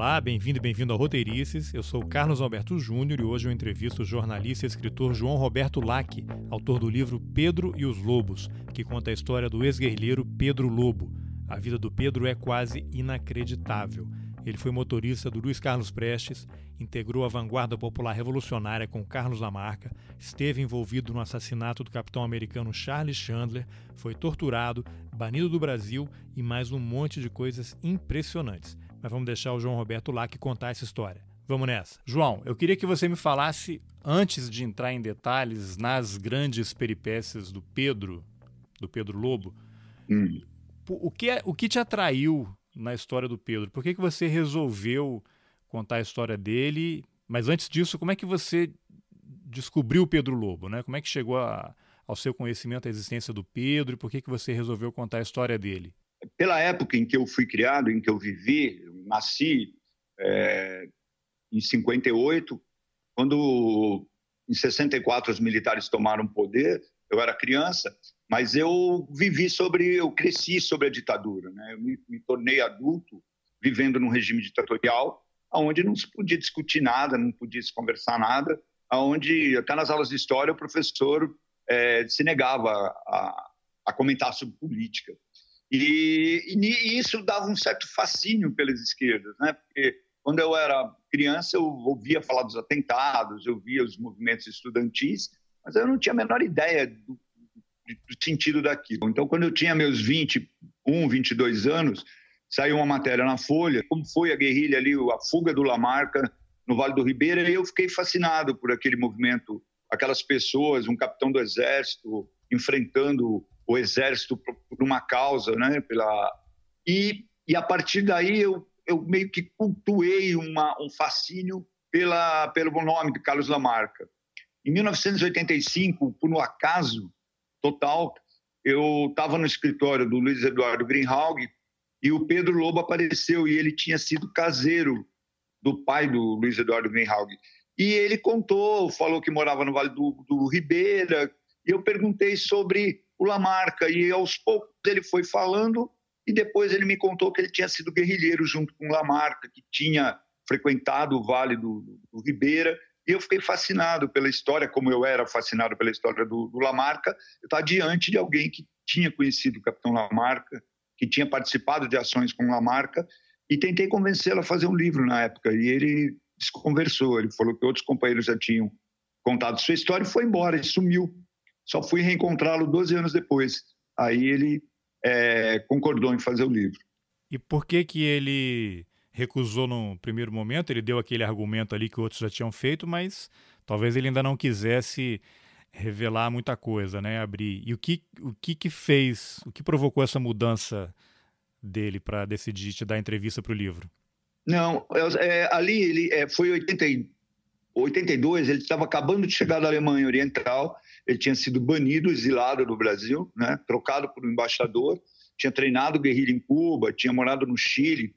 Olá, bem-vindo e bem-vindo ao Roteirices. Eu sou Carlos Alberto Júnior e hoje eu entrevisto o jornalista e escritor João Roberto Lac, autor do livro Pedro e os Lobos, que conta a história do ex-guerrilheiro Pedro Lobo. A vida do Pedro é quase inacreditável. Ele foi motorista do Luiz Carlos Prestes, integrou a vanguarda popular revolucionária com Carlos Lamarca, esteve envolvido no assassinato do capitão americano Charles Chandler, foi torturado, banido do Brasil e mais um monte de coisas impressionantes. Mas vamos deixar o João Roberto lá que contar essa história. Vamos nessa. João, eu queria que você me falasse, antes de entrar em detalhes nas grandes peripécias do Pedro, do Pedro Lobo, hum. o, que é, o que te atraiu na história do Pedro? Por que, que você resolveu contar a história dele? Mas antes disso, como é que você descobriu o Pedro Lobo? Né? Como é que chegou a, ao seu conhecimento a existência do Pedro e por que, que você resolveu contar a história dele? Pela época em que eu fui criado, em que eu vivi, nasci é, em 58, quando em 64 os militares tomaram poder, eu era criança, mas eu vivi sobre, eu cresci sobre a ditadura, né? Eu me, me tornei adulto vivendo num regime ditatorial, onde não se podia discutir nada, não podia se conversar nada, onde até nas aulas de história o professor é, se negava a, a comentar sobre política. E, e, isso dava um certo fascínio pelas esquerdas, né? Porque quando eu era criança eu ouvia falar dos atentados, eu via os movimentos estudantis, mas eu não tinha a menor ideia do, do sentido daquilo. Então, quando eu tinha meus 21, 22 anos, saiu uma matéria na Folha, como foi a guerrilha ali, a fuga do Lamarca no Vale do Ribeira, e eu fiquei fascinado por aquele movimento, aquelas pessoas, um capitão do exército enfrentando o exército por uma causa, né? Pela e, e a partir daí eu, eu meio que cultuei uma, um fascínio pela pelo nome de Carlos Lamarca. Em 1985, por um acaso total, eu estava no escritório do Luiz Eduardo Greenhalgh e o Pedro Lobo apareceu e ele tinha sido caseiro do pai do Luiz Eduardo Greenhalgh. E ele contou, falou que morava no Vale do, do Ribeira, e eu perguntei sobre o Lamarca. E aos poucos ele foi falando e depois ele me contou que ele tinha sido guerrilheiro junto com o Lamarca, que tinha frequentado o Vale do, do Ribeira. E eu fiquei fascinado pela história, como eu era fascinado pela história do, do Lamarca. Eu estava diante de alguém que tinha conhecido o Capitão Lamarca, que tinha participado de ações com o Lamarca, e tentei convencê-lo a fazer um livro na época. E ele desconversou, ele falou que outros companheiros já tinham contado sua história e foi embora, ele sumiu. Só fui reencontrá-lo 12 anos depois. Aí ele é, concordou em fazer o livro. E por que que ele recusou no primeiro momento? Ele deu aquele argumento ali que outros já tinham feito, mas talvez ele ainda não quisesse revelar muita coisa, né? Abrir. E o que o que, que fez, o que provocou essa mudança dele para decidir te dar entrevista para o livro? Não, é, ali ele é, foi 80, 82, ele estava acabando de chegar da Alemanha Oriental ele tinha sido banido, exilado do Brasil, né? trocado por um embaixador, tinha treinado guerrilha em Cuba, tinha morado no Chile,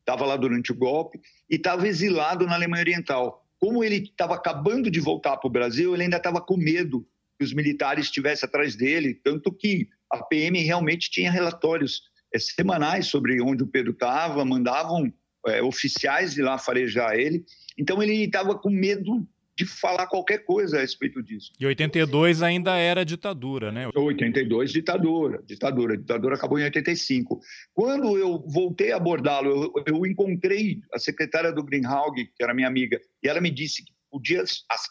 estava lá durante o golpe e estava exilado na Alemanha Oriental. Como ele estava acabando de voltar para o Brasil, ele ainda estava com medo que os militares estivessem atrás dele, tanto que a PM realmente tinha relatórios é, semanais sobre onde o Pedro estava, mandavam é, oficiais ir lá farejar ele. Então ele estava com medo de falar qualquer coisa a respeito disso. E 82 ainda era ditadura, né? 82, ditadura. Ditadura. Ditadura acabou em 85. Quando eu voltei a abordá-lo, eu, eu, encontrei a secretária do Greenhalgh, que era minha amiga, e ela me disse que podia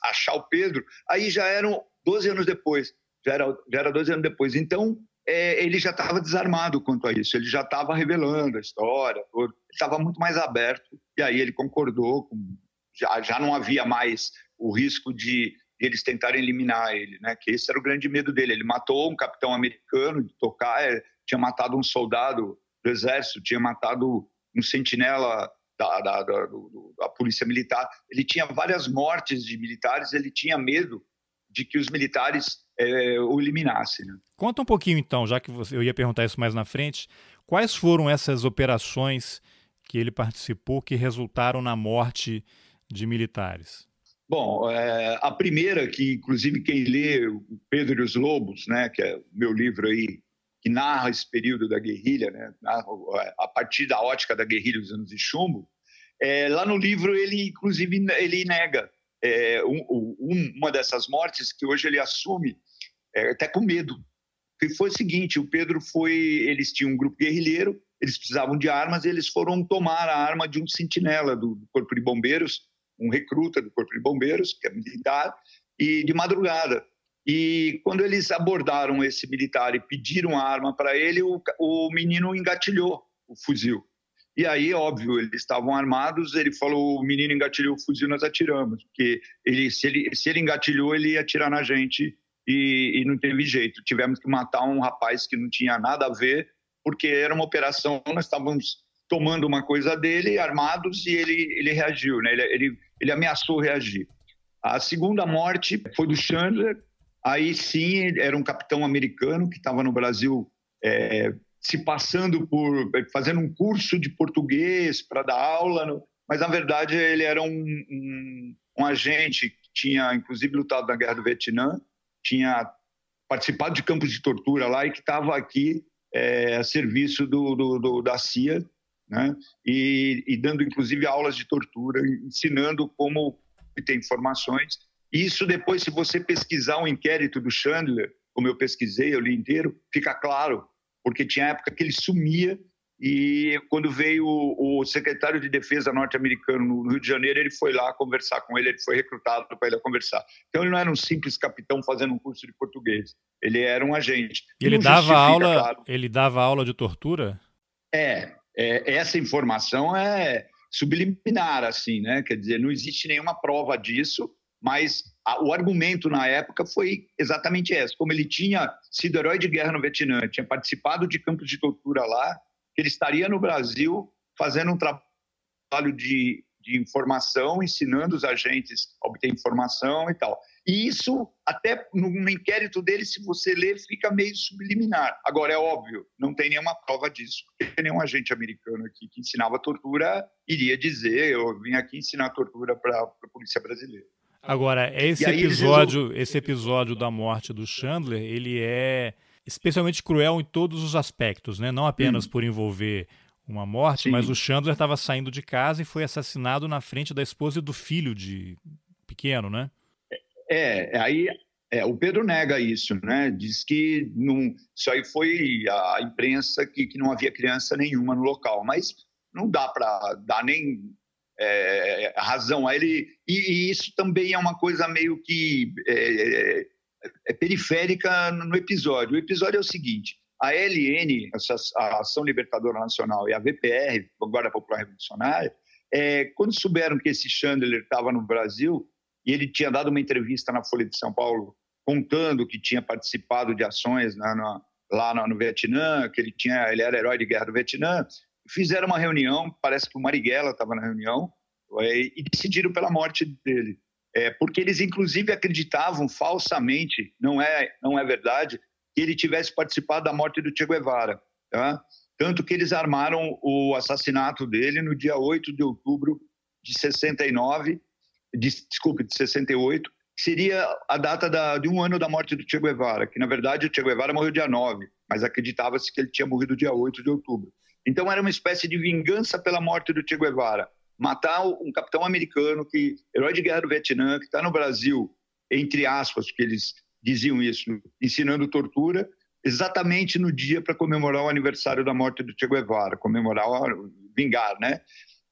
achar o Pedro, aí já eram 12 anos depois. Já era, já era 12 anos depois. Então, é, ele já estava desarmado quanto a isso, ele já estava revelando a história, estava muito mais aberto, e aí ele concordou com já, já não havia mais o risco de, de, eles tentarem eliminar ele, né? Que esse era o grande medo dele. Ele matou um capitão americano de tocar, é, tinha matado um soldado do exército, tinha matado um sentinela da, da, da, da, polícia militar. Ele tinha várias mortes de militares. Ele tinha medo de que os militares é, o eliminassem. Né? Conta um pouquinho então, já que você, eu ia perguntar isso mais na frente. Quais foram essas operações que ele participou que resultaram na morte de militares? Bom, é, a primeira, que inclusive quem lê o Pedro e os Lobos, né, que é o meu livro aí, que narra esse período da guerrilha, né, narra, é, a partir da ótica da guerrilha dos anos de chumbo, É, lá no livro ele inclusive ele nega é, um, um, uma dessas mortes que hoje ele assume é, até com medo. Que foi o seguinte: o Pedro foi, eles tinham um grupo guerrilheiro, eles precisavam de armas, e eles foram tomar a arma de um sentinela do, do Corpo de Bombeiros, um recruta do Corpo de Bombeiros, que é militar, e de madrugada. E quando eles abordaram esse militar e pediram a arma para ele, o, o menino engatilhou o fuzil. E aí, óbvio, eles estavam armados, ele falou, o menino engatilhou o fuzil, nós atiramos. Porque ele, se, ele, se ele engatilhou, ele ia atirar na gente e, e não teve jeito. Tivemos que matar um rapaz que não tinha nada a ver, porque era uma operação, nós estávamos tomando uma coisa dele, armados, e ele, ele reagiu, né? ele, ele, ele ameaçou reagir. A segunda morte foi do Chandler, Aí sim, era um capitão americano que estava no Brasil é, se passando por. fazendo um curso de português para dar aula, no, mas na verdade ele era um, um, um, agente que tinha, inclusive, lutado na Guerra do Vietnã, tinha participado de campos de tortura lá e que estava aqui é, a serviço do, do, do, da CIA, né? E, e dando inclusive aulas de tortura, ensinando como obter informações isso depois, se você pesquisar um inquérito do Chandler, como eu pesquisei, eu li inteiro, fica claro, porque tinha época que ele sumia e quando veio o, secretário de defesa norte-americano no Rio de Janeiro, ele foi lá conversar com ele, ele foi recrutado para ele conversar. Então ele não era um simples capitão fazendo um curso de português, ele era um agente. E ele dava aula, claro. ele dava aula de tortura? É, é, essa informação é subliminar assim, né? Quer dizer, não existe nenhuma prova disso mas o argumento na época foi exatamente esse. Como ele tinha sido herói de guerra no Vietnã, tinha participado de campos de tortura lá, ele estaria no Brasil fazendo um trabalho de, de informação, ensinando os agentes a obter informação e tal. E isso, até no inquérito dele, se você ler, fica meio subliminar. Agora, é óbvio, não tem nenhuma prova disso, porque nenhum agente americano aqui que ensinava tortura iria dizer: eu vim aqui ensinar tortura para a polícia brasileira. Agora, esse episódio, esse episódio da morte do Chandler, ele é especialmente cruel em todos os aspectos, né? Não apenas hum. por envolver uma morte, Sim. mas o Chandler estava saindo de casa e foi assassinado na frente da esposa e do filho de pequeno, né? É, aí é, o Pedro nega isso, né? Diz que não, isso aí foi a imprensa que, que não havia criança nenhuma no local, mas não dá para dar nem é, razão a ele. E, e, isso também é uma coisa meio que é, é, é periférica no episódio. O episódio é o seguinte: a LN, a Ação Libertadora Nacional, e a VPR, Guarda Popular Revolucionária, é, quando souberam que esse Chandler estava no Brasil e ele tinha dado uma entrevista na Folha de São Paulo contando que tinha participado de ações né, na, lá no, no Vietnã, que ele tinha, ele era herói de guerra do Vietnã, fizeram uma reunião, parece que o Marighella estava na reunião, é, e decidiram pela morte dele. É, porque eles, inclusive, acreditavam falsamente, não é, não é verdade, que ele tivesse participado da morte do Che Guevara. Tá? Tanto que eles armaram o assassinato dele no dia 8 de outubro de 69, de, desculpe, de 68, que seria a data da, de um ano da morte do Che Guevara, que na verdade o Che Guevara morreu dia 9, mas acreditava-se que ele tinha morrido dia 8 de outubro. Então era uma espécie de vingança pela morte do Che Guevara. Matar um capitão americano, que herói de guerra do Vietnã, que está no Brasil, entre aspas, que eles diziam isso, ensinando tortura, exatamente no dia para comemorar o aniversário da morte do Che Guevara, comemorar, vingar, né?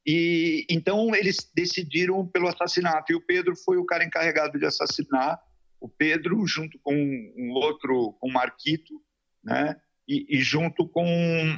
E então eles decidiram pelo assassinato e o Pedro foi o cara encarregado de assassinar o Pedro junto com um outro, com o Marquito, né? E, e junto com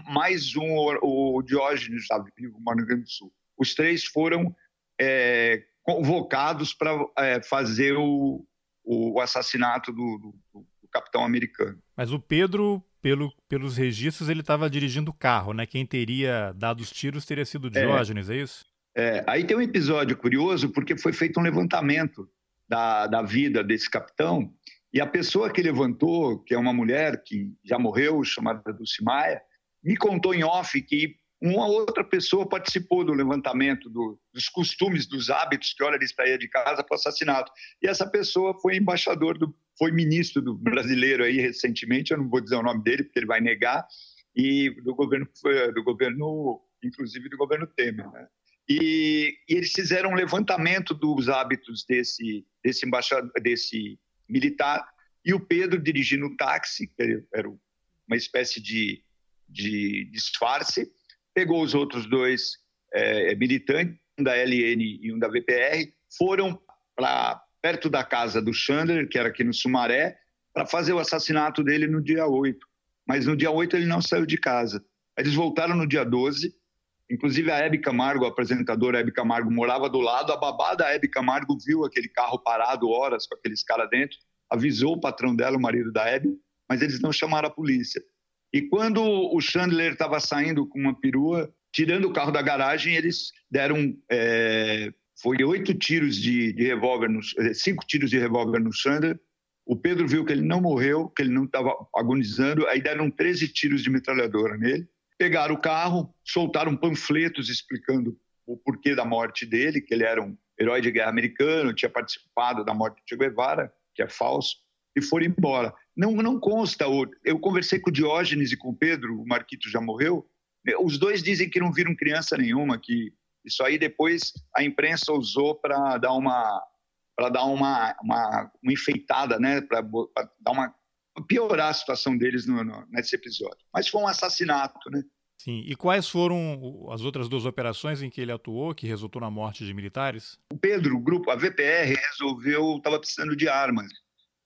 mais um, o, Diógenes, sabe, vivo no Rio Grande do Sul. Os três foram é, convocados para é, fazer o, o assassinato do, do, do, capitão americano. Mas o Pedro, pelo, pelos registros, ele estava dirigindo o carro, né? Quem teria dado os tiros teria sido Diógenes, é, é isso? É, aí tem um episódio curioso, porque foi feito um levantamento da, da vida desse capitão, e a pessoa que levantou, que é uma mulher que já morreu, chamada Dulce Maia, me contou em off que uma outra pessoa participou do levantamento do, dos costumes, dos hábitos que hora ele saía de casa para o assassinato. E essa pessoa foi embaixador, do, foi ministro do brasileiro aí recentemente, eu não vou dizer o nome dele porque ele vai negar, e do governo, do governo inclusive do governo Temer. Né? E, e, eles fizeram um levantamento dos hábitos desse, desse embaixador, desse militar, e o Pedro dirigindo o táxi, que era uma espécie de, de disfarce, pegou os outros dois é, militantes, um da LN e um da VPR, foram para perto da casa do Chandler, que era aqui no Sumaré, para fazer o assassinato dele no dia 8. Mas no dia 8 ele não saiu de casa. Eles voltaram no dia 12, inclusive a Hebe Camargo, a apresentadora Hebe Camargo, morava do lado, a babá da Hebe Camargo viu aquele carro parado horas com aqueles caras dentro, avisou o patrão dela, o marido da Hebe, mas eles não chamaram a polícia. E quando o Chandler estava saindo com uma perua, tirando o carro da garagem, eles deram é, foi oito tiros de, de revólver, no, é, cinco tiros de revólver no Chandler. O Pedro viu que ele não morreu, que ele não estava agonizando, aí deram 13 tiros de metralhadora nele. Pegaram o carro, soltaram panfletos explicando o porquê da morte dele, que ele era um herói de guerra americano, tinha participado da morte de Guevara, que é falso, e foram embora. Não, não consta. Eu conversei com o Diógenes e com o Pedro, o Marquito já morreu. Os dois dizem que não viram criança nenhuma, que isso aí depois a imprensa usou para dar uma para dar uma, uma, uma, enfeitada, né? Para dar uma piorar a situação deles no, no, nesse episódio. Mas foi um assassinato, né? Sim. E quais foram as outras duas operações em que ele atuou que resultou na morte de militares? O Pedro, o grupo, a VPR resolveu, estava precisando de armas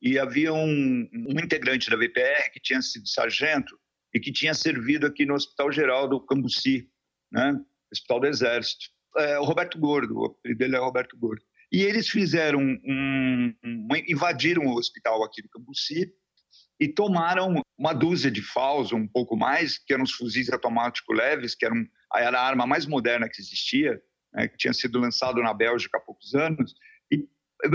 e havia um, um, integrante da VPR que tinha sido sargento e que tinha servido aqui no Hospital Geral do Cambuci, né? Hospital do Exército. É, o Roberto Gordo, o apelido dele é Roberto Gordo. E eles fizeram um, um, invadiram o hospital aqui do Cambuci e tomaram uma dúzia de FAUS, um pouco mais, que eram os fuzis automáticos leves, que eram, era a arma mais moderna que existia, né, que tinha sido lançado na Bélgica há poucos anos,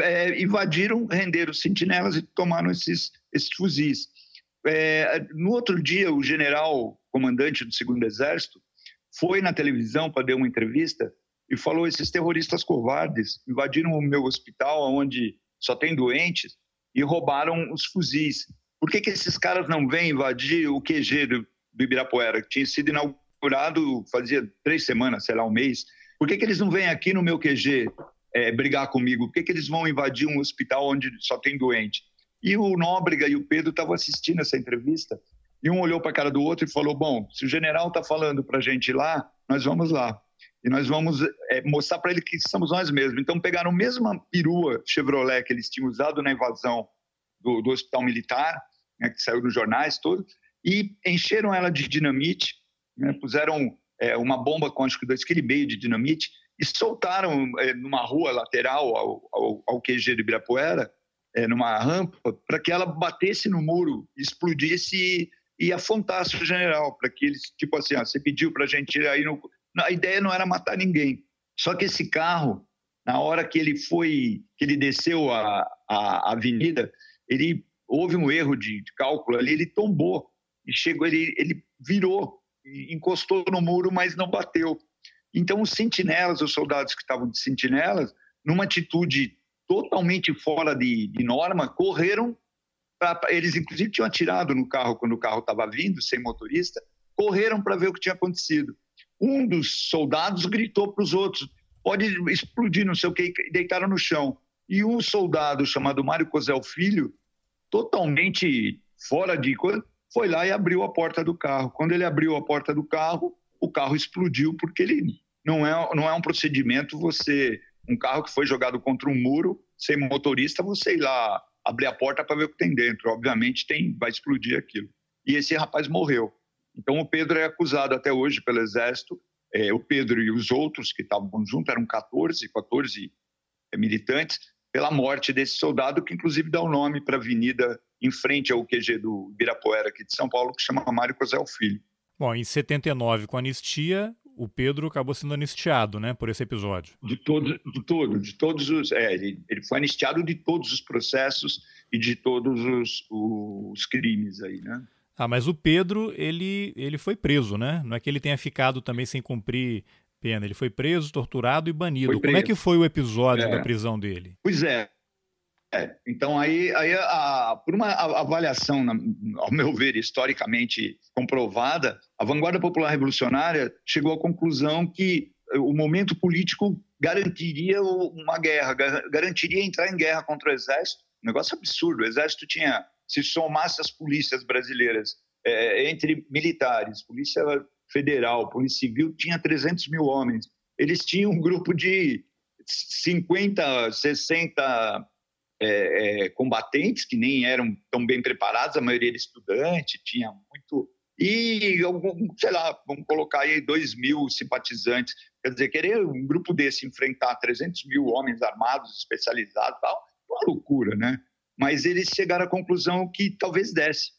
é, invadiram, renderam sentinelas e tomaram esses, esses fuzis. É, no outro dia, o general comandante do Segundo Exército foi na televisão para dar uma entrevista e falou: esses terroristas covardes invadiram o meu hospital, onde só tem doentes, e roubaram os fuzis. Por que, que esses caras não vêm invadir o QG do, Ibirapuera, que tinha sido inaugurado fazia três semanas, sei lá, um mês? Por que, que eles não vêm aqui no meu QG é, brigar comigo? Por que, que eles vão invadir um hospital onde só tem doente? E o Nóbrega e o Pedro estavam assistindo essa entrevista e um olhou para a cara do outro e falou: Bom, se o general está falando para a gente ir lá, nós vamos lá. E nós vamos é, mostrar para ele que somos nós mesmos. Então, pegaram a mesma perua Chevrolet que eles tinham usado na invasão do, do hospital militar, né, que saiu nos jornais todos, e encheram ela de dinamite, né, puseram é, uma bomba com acho que 2,5 kg de dinamite e soltaram é, numa rua lateral ao, ao, ao QG de Ibirapuera, é, numa rampa, para que ela batesse no muro, explodisse e, e afrontasse o general, para que eles, tipo assim, ó, você pediu para a gente ir aí no... A ideia não era matar ninguém. Só que esse carro, na hora que ele foi, que ele desceu a, a, a avenida, ele houve um erro de, de, cálculo ali, ele tombou e chegou, ele, ele virou, encostou no muro, mas não bateu. Então, os sentinelas, os soldados que estavam de sentinelas, numa atitude totalmente fora de, de norma, correram. Pra, eles, inclusive, tinham atirado no carro quando o carro estava vindo, sem motorista, correram para ver o que tinha acontecido. Um dos soldados gritou para os outros: pode explodir, não sei o que, e deitaram no chão. E um soldado chamado Mário Cosel Filho, totalmente fora de coisa, foi lá e abriu a porta do carro. Quando ele abriu a porta do carro, o carro explodiu porque ele não é, não é um procedimento você, um carro que foi jogado contra um muro, sem motorista, você ir lá abrir a porta para ver o que tem dentro. Obviamente tem, vai explodir aquilo. E esse rapaz morreu. Então o Pedro é acusado até hoje pelo Exército. É, o Pedro e os outros que estavam juntos, eram 14, 14 é, militantes, pela morte desse soldado, que inclusive dá o um nome para a avenida em frente ao QG do Ibirapuera aqui de São Paulo, que chama Mário Cosel Filho. Bom, em 79, com a anistia, o Pedro acabou sendo anistiado, né, por esse episódio. De todos, de todos, de todos os, é, ele, ele, foi anistiado de todos os processos e de todos os, os crimes aí, né? Ah, mas o Pedro, ele, ele foi preso, né? Não é que ele tenha ficado também sem cumprir pena. Ele foi preso, torturado e banido. Como é que foi o episódio é. da prisão dele? Pois é, é, então, aí, aí a, por uma avaliação, ao meu ver, historicamente comprovada, a vanguarda popular revolucionária chegou à conclusão que o momento político garantiria uma guerra, garantiria entrar em guerra contra o exército. Um negócio absurdo. O exército tinha, se somasse as polícias brasileiras é, entre militares, polícia federal, polícia civil, tinha 300 mil homens. Eles tinham um grupo de 50, 60 é, é, combatentes que nem eram tão bem preparados, a maioria era estudante, tinha muito. E, sei lá, vamos colocar aí 2 mil simpatizantes. Quer dizer, querer um grupo desse enfrentar 300 mil homens armados, especializados tal, é uma loucura, né? Mas eles chegaram à conclusão que talvez desse.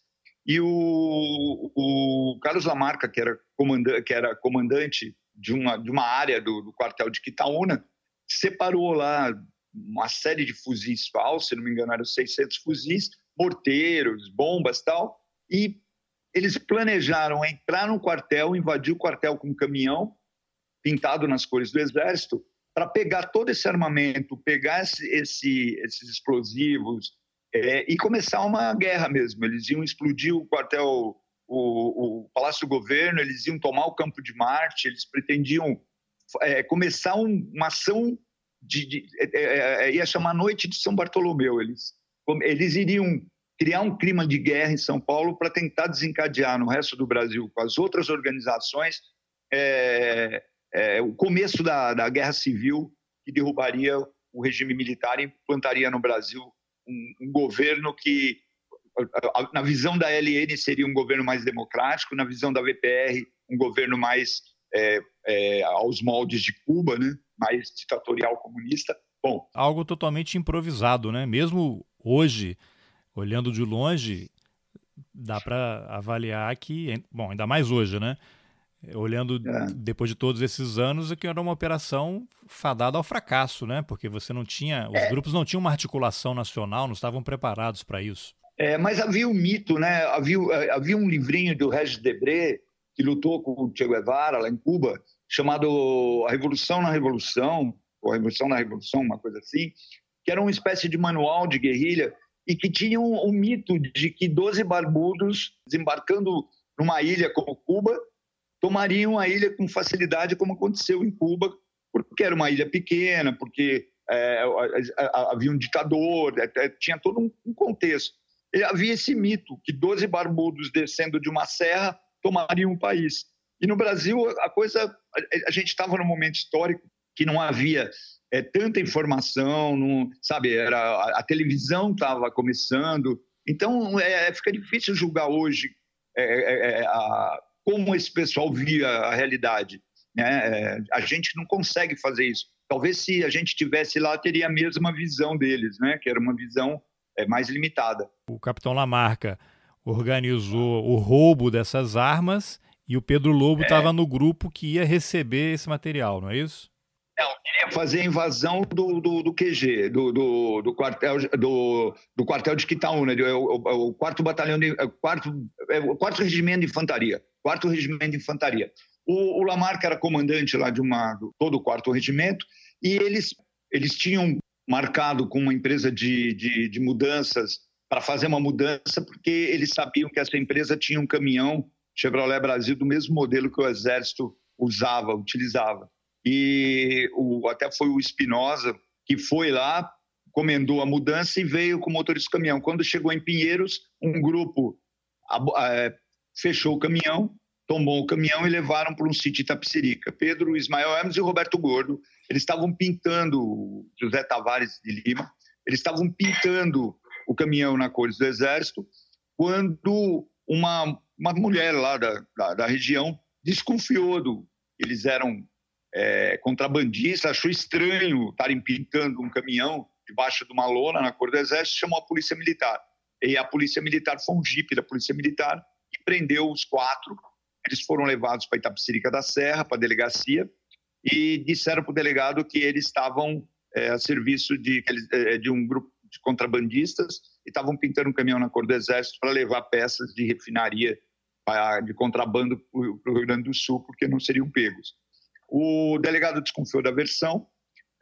E o, o Carlos Lamarca, que era, comandante, que era comandante de uma, de uma área do, do quartel de Quitaúna, separou lá uma série de fuzis falsos, se não me engano eram 600 fuzis, morteiros, bombas tal, e eles planejaram entrar no quartel, invadir o quartel com um caminhão pintado nas cores do exército, para pegar todo esse armamento, pegar esse, esse, esses explosivos é, e começar uma guerra mesmo. Eles iam explodir o quartel, o, o Palácio do Governo, eles iam tomar o Campo de Marte, eles pretendiam é, começar um, uma ação de, de é, é, é, ia chamar Noite de São Bartolomeu. Eles, eles iriam criar um clima de guerra em São Paulo para tentar desencadear no resto do Brasil, com as outras organizações, é, é, o começo da, da guerra civil que derrubaria o regime militar e implantaria no Brasil um, um governo que, na visão da LN, seria um governo mais democrático, na visão da VPR, um governo mais é, é, aos moldes de Cuba, né? mais ditatorial comunista. Bom, algo totalmente improvisado, né? Mesmo hoje, olhando de longe, dá para avaliar que, bom, ainda mais hoje, né? Olhando é. depois de todos esses anos, é que era uma operação fadada ao fracasso, né? Porque você não tinha, os é. grupos não tinham uma articulação nacional, não estavam preparados para isso. É, mas havia um mito, né? Havia, havia um livrinho do Regis Debré que lutou com o Che Guevara lá em Cuba, chamado A Revolução na Revolução, ou A Revolução na Revolução, uma coisa assim, que era uma espécie de manual de guerrilha e que tinha um, um mito de que 12 barbudos, desembarcando numa ilha como Cuba, tomariam a ilha com facilidade, como aconteceu em Cuba, porque era uma ilha pequena, porque é, havia um ditador, é, tinha todo um contexto. E havia esse mito que 12 barbudos descendo de uma serra tomariam o país. E no Brasil, a coisa. A, gente estava num momento histórico que não havia é, tanta informação, não, sabe? Era, a, a televisão estava começando. Então, é, fica difícil julgar hoje é, é, é a, como esse pessoal via a realidade. Né? É, a gente não consegue fazer isso. Talvez se a gente tivesse lá, teria a mesma visão deles, né? que era uma visão mais limitada. O capitão Lamarca organizou o roubo dessas armas e o Pedro Lobo estava é. no grupo que ia receber esse material, não é isso? Não, queria fazer a invasão do, do, do QG, do, do, do, quartel, do, do quartel de Quitaúna, o, o, o quarto batalhão de, é, quarto, é, o quarto regimento de infantaria, quarto regimento de infantaria. O, o Lamarca era comandante lá de uma, do, todo o quarto regimento e eles, eles tinham marcado com uma empresa de, de, de mudanças para fazer uma mudança porque eles sabiam que essa empresa tinha um caminhão Chevrolet Brasil do mesmo modelo que o Exército usava, utilizava. E o, até foi o Espinosa que foi lá, comendou a mudança e veio com o motorista do caminhão. Quando chegou em Pinheiros, um grupo fechou o caminhão, tomou o caminhão e levaram para um sítio de Tapicerica. Pedro, Ismael Hermes e Roberto Gordo, eles estavam pintando, José Tavares de Lima, eles estavam pintando o caminhão na cores do Exército, quando uma uma mulher lá da, da, da região desconfiou do. Eles eram é, contrabandistas, achou estranho estarem pintando um caminhão debaixo de uma lona na cor do exército, chamou a polícia militar. E a polícia militar foi um jipe da polícia militar prendeu os quatro. Eles foram levados para Itapecerica da Serra, para a delegacia, e disseram para o delegado que eles estavam é, a serviço de, é, de um grupo de contrabandistas e estavam pintando um caminhão na cor do Exército para levar peças de refinaria de contrabando para o Rio Grande do Sul, porque não seriam pegos. O delegado desconfiou da versão,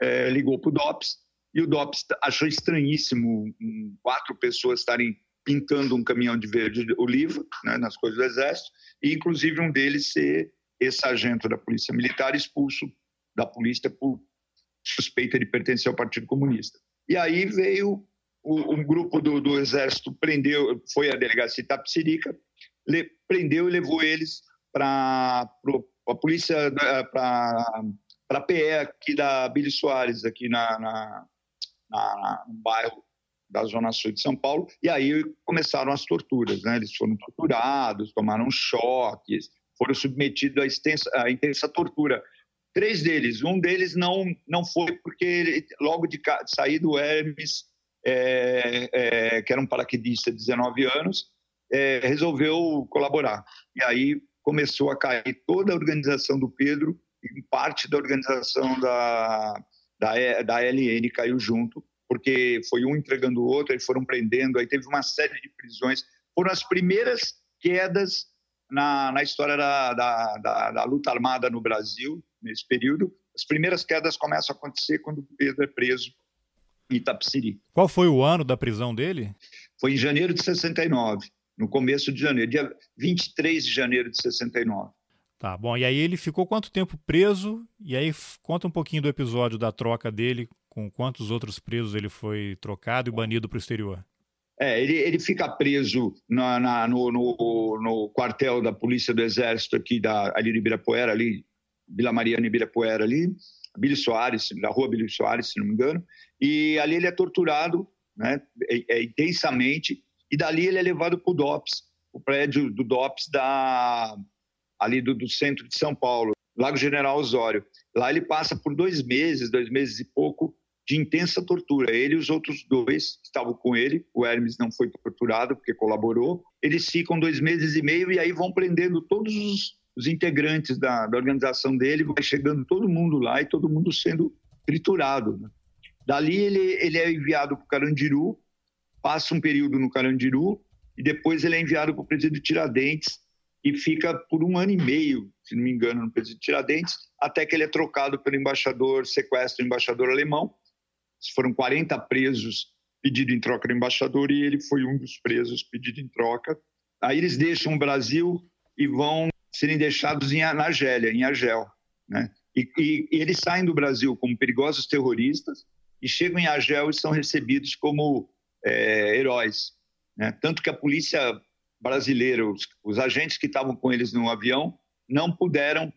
é, ligou para o DOPS, e o DOPS achou estranhíssimo quatro pessoas estarem pintando um caminhão de verde oliva né, nas coisas do Exército, e inclusive um deles ser esse sargento da Polícia Militar expulso da polícia por suspeita de pertencer ao Partido Comunista. E aí veio o, um grupo do, do, Exército, prendeu, foi à delegacia Itapsirica, le, prendeu e levou eles para a polícia, para a PE aqui da Billy Soares, aqui na, na, na, no bairro da Zona Sul de São Paulo, e aí começaram as torturas, né? Eles foram torturados, tomaram choques, foram submetidos à, extensa, à intensa tortura. Três deles, um deles não não foi porque ele, logo de, de sair do Hermes, é, é, que era um paraquedista de 19 anos, é, resolveu colaborar. E aí começou a cair toda a organização do Pedro e parte da organização da, da, da LN caiu junto, porque foi um entregando o outro, aí foram prendendo, aí teve uma série de prisões. Foram as primeiras quedas na, na história da, da, da, da luta armada no Brasil, nesse período. As primeiras quedas começam a acontecer quando o Pedro é preso em Itapsiri. Qual foi o ano da prisão dele? Foi em janeiro de 69, no começo de janeiro, dia 23 de janeiro de 69. Tá bom. E aí ele ficou quanto tempo preso? E aí conta um pouquinho do episódio da troca dele, com quantos outros presos ele foi trocado e banido para o exterior. É, ele, ele fica preso na, na, no, no, no, quartel da Polícia do Exército aqui da, ali de Ibirapuera, ali, Vila Mariana Ibirapuera ali, Billy Soares, na rua Billy Soares, se não me engano, e ali ele é torturado né, é, é, intensamente, e dali ele é levado para o DOPS, o prédio do DOPS da, ali do, do centro de São Paulo, Lago General Osório. Lá ele passa por dois meses, dois meses e pouco, de intensa tortura. Ele e os outros dois que estavam com ele, o Hermes não foi torturado porque colaborou, eles ficam dois meses e meio e aí vão prendendo todos os, os integrantes da, da, organização dele, vai chegando todo mundo lá e todo mundo sendo triturado. Né? Dali ele, ele é enviado para o Carandiru, passa um período no Carandiru e depois ele é enviado para o presídio Tiradentes e fica por um ano e meio, se não me engano, no presídio Tiradentes, até que ele é trocado pelo embaixador, sequestra o embaixador alemão. Foram 40 presos pedido em troca do embaixador e ele foi um dos presos pedido em troca. Aí eles deixam o Brasil e vão serem deixados em, na Argélia, em Argel. Né? E, e, e, eles saem do Brasil como perigosos terroristas e chegam em Argel e são recebidos como é, heróis. Né? Tanto que a polícia brasileira, os, agentes que estavam com eles no avião, não puderam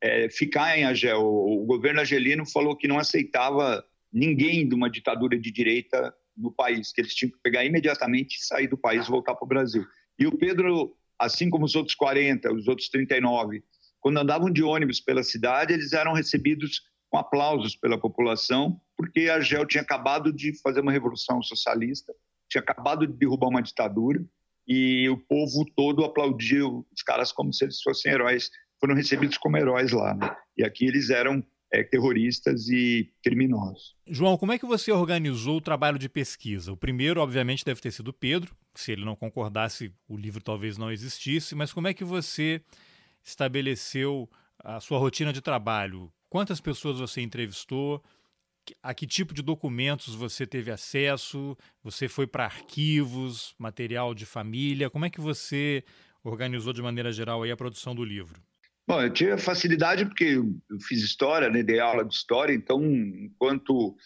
é, ficar em Argel. O, governo argelino falou que não aceitava ninguém de uma ditadura de direita no país, que eles tinham que pegar imediatamente sair do país e voltar para o Brasil. E o Pedro, assim como os outros 40, os outros 39, quando andavam de ônibus pela cidade, eles eram recebidos com aplausos pela população, porque Argel tinha acabado de fazer uma revolução socialista, tinha acabado de derrubar uma ditadura, e o povo todo aplaudiu os caras como se eles fossem heróis, foram recebidos como heróis lá. Né? E aqui eles eram é, terroristas e criminosos. João, como é que você organizou o trabalho de pesquisa? O primeiro, obviamente, deve ter sido Pedro. Se ele não concordasse, o livro talvez não existisse. Mas como é que você estabeleceu a sua rotina de trabalho? Quantas pessoas você entrevistou? A que tipo de documentos você teve acesso? Você foi para arquivos, material de família? Como é que você organizou de maneira geral aí a produção do livro? Bom, eu tive facilidade porque eu fiz história, né, dei aula de história, então, enquanto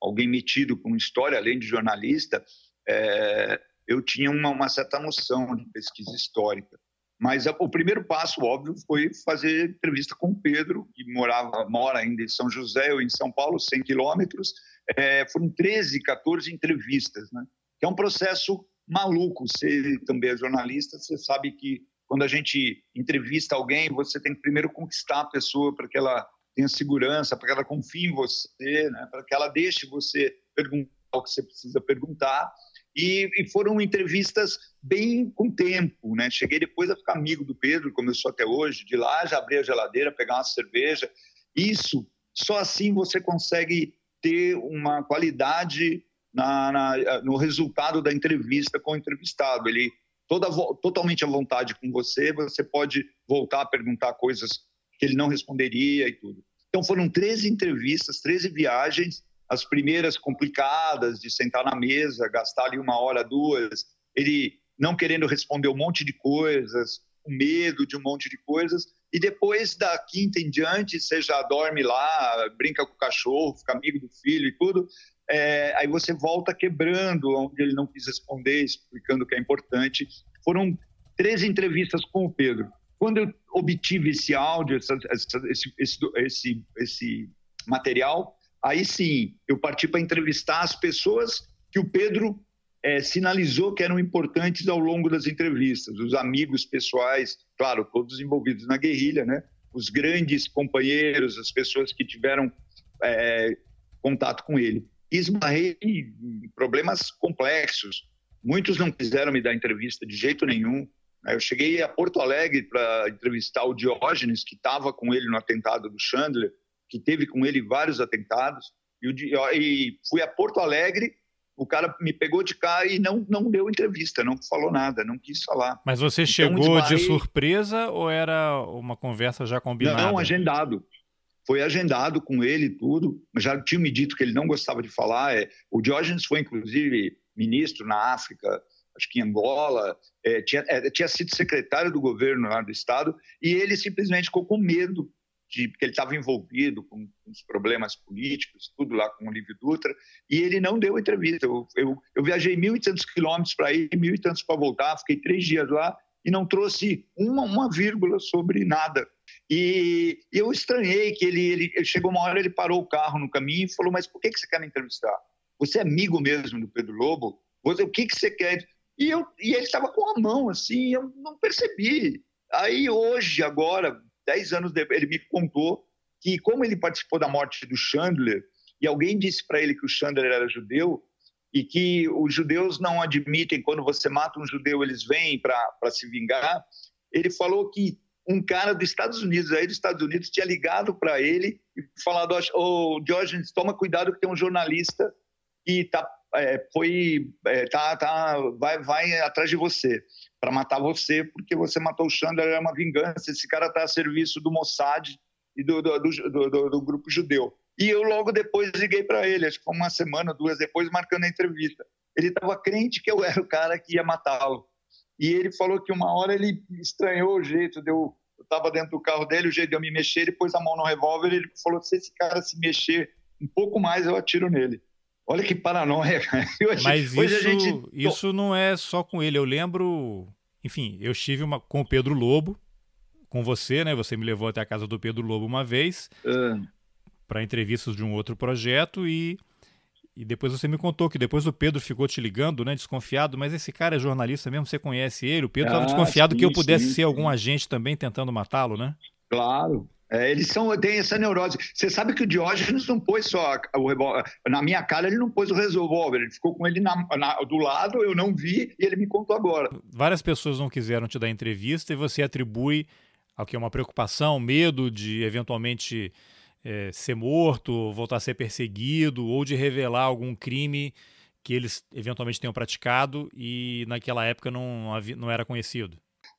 alguém metido com história, além de jornalista, é, eu tinha uma, uma certa noção de pesquisa histórica. Mas o primeiro passo, óbvio, foi fazer entrevista com o Pedro, que morava, mora ainda em São José ou em São Paulo, 100 quilômetros. É, foram 13, 14 entrevistas, né? Que é um processo maluco. Você também é jornalista, você sabe que quando a gente entrevista alguém, você tem que primeiro conquistar a pessoa para que ela tenha segurança, para que ela confie em você, né? para que ela deixe você perguntar o que você precisa perguntar. E, e, foram entrevistas bem com tempo, né? Cheguei depois a ficar amigo do Pedro, como eu sou até hoje. De lá já abri a geladeira, pegar uma cerveja. Isso, só assim você consegue ter uma qualidade na, na, no resultado da entrevista com o entrevistado. Ele toda, totalmente à vontade com você, você pode voltar a perguntar coisas que ele não responderia e tudo. Então foram 13 entrevistas, 13 viagens as primeiras complicadas de sentar na mesa, gastar ali uma hora, duas, ele não querendo responder um monte de coisas, com medo de um monte de coisas. E depois da quinta em diante, você já dorme lá, brinca com o cachorro, fica amigo do filho e tudo. É, aí você volta quebrando onde ele não quis responder, explicando que é importante. Foram três entrevistas com o Pedro. Quando eu obtive esse áudio, essa, essa, esse, esse, esse, esse material, aí sim eu parti para entrevistar as pessoas que o Pedro é, sinalizou que eram importantes ao longo das entrevistas, os amigos pessoais, claro, todos envolvidos na guerrilha, né? os grandes companheiros, as pessoas que tiveram é, contato com ele. Esbarrei em problemas complexos. Muitos não quiseram me dar entrevista de jeito nenhum. Eu cheguei a Porto Alegre para entrevistar o Diógenes, que estava com ele no atentado do Chandler, que teve com ele vários atentados. E, e fui a Porto Alegre o cara me pegou de cá e não, não deu entrevista, não falou nada, não quis falar. Mas você então, chegou de surpresa ou era uma conversa já combinada? Não, agendado. Foi agendado com ele tudo. Já tinha me dito que ele não gostava de falar. É, o Diógenes foi, inclusive, ministro na África, acho que em Angola, é, tinha, é, tinha sido secretário do governo lá do Estado, e ele simplesmente ficou com medo de, porque ele estava envolvido com, os problemas políticos, tudo lá com o Livio Dutra, e ele não deu entrevista. Eu, eu, eu viajei mil e tantos quilômetros para ir, mil e tantos para voltar, fiquei três dias lá e não trouxe uma, uma vírgula sobre nada. E eu estranhei que ele, ele, ele, chegou uma hora, ele parou o carro no caminho e falou: Mas por que, que você quer me entrevistar? Você é amigo mesmo do Pedro Lobo? Você, o que, que você quer? E, eu, e ele estava com a mão assim, eu não percebi. Aí hoje, agora, dez anos depois, ele me contou que, como ele participou da morte do Chandler, e alguém disse para ele que o Chandler era judeu, e que os judeus não admitem, quando você mata um judeu, eles vêm para se vingar, ele falou que um cara dos Estados Unidos, aí dos Estados Unidos, tinha ligado para ele e falado: Ô, oh, toma cuidado que tem um jornalista que tá, é, foi, é, tá, tá, vai, vai atrás de você para matar você, porque você matou o Chandler, é uma vingança. Esse cara está a serviço do Mossad e do, do, do, do, grupo judeu. E eu logo depois liguei para ele, acho que foi uma semana, duas depois, marcando a entrevista. Ele estava crente que eu era o cara que ia matá-lo. E ele falou que uma hora ele estranhou o jeito de eu. Eu estava dentro do carro dele, o jeito de eu me mexer, ele pôs a mão no revólver e ele falou: se esse cara se mexer um pouco mais, eu atiro nele. Olha que paranoia, cara. Hoje, Mas hoje isso, gente... isso não é só com ele. Eu lembro, enfim, eu estive uma, com o Pedro Lobo, com você, né? Você me levou até a casa do Pedro Lobo uma vez uh. para entrevistas de um outro projeto e, e depois você me contou que depois o Pedro ficou te ligando, né? Desconfiado, mas esse cara é jornalista mesmo, você conhece ele? O Pedro estava ah, desconfiado sim, que eu pudesse sim, ser sim. algum agente também tentando matá-lo, né? Claro, é, eles são, têm essa neurose. Você sabe que o Diógenes não pôs só o revólver. Na minha cara, ele não pôs o revólver. Ele ficou com ele na, na, do lado, eu não vi e ele me contou agora. Várias pessoas não quiseram te dar entrevista e você atribui ao que é uma preocupação, medo de eventualmente é, ser morto, voltar a ser perseguido ou de revelar algum crime que eles eventualmente tenham praticado e naquela época não, não era conhecido.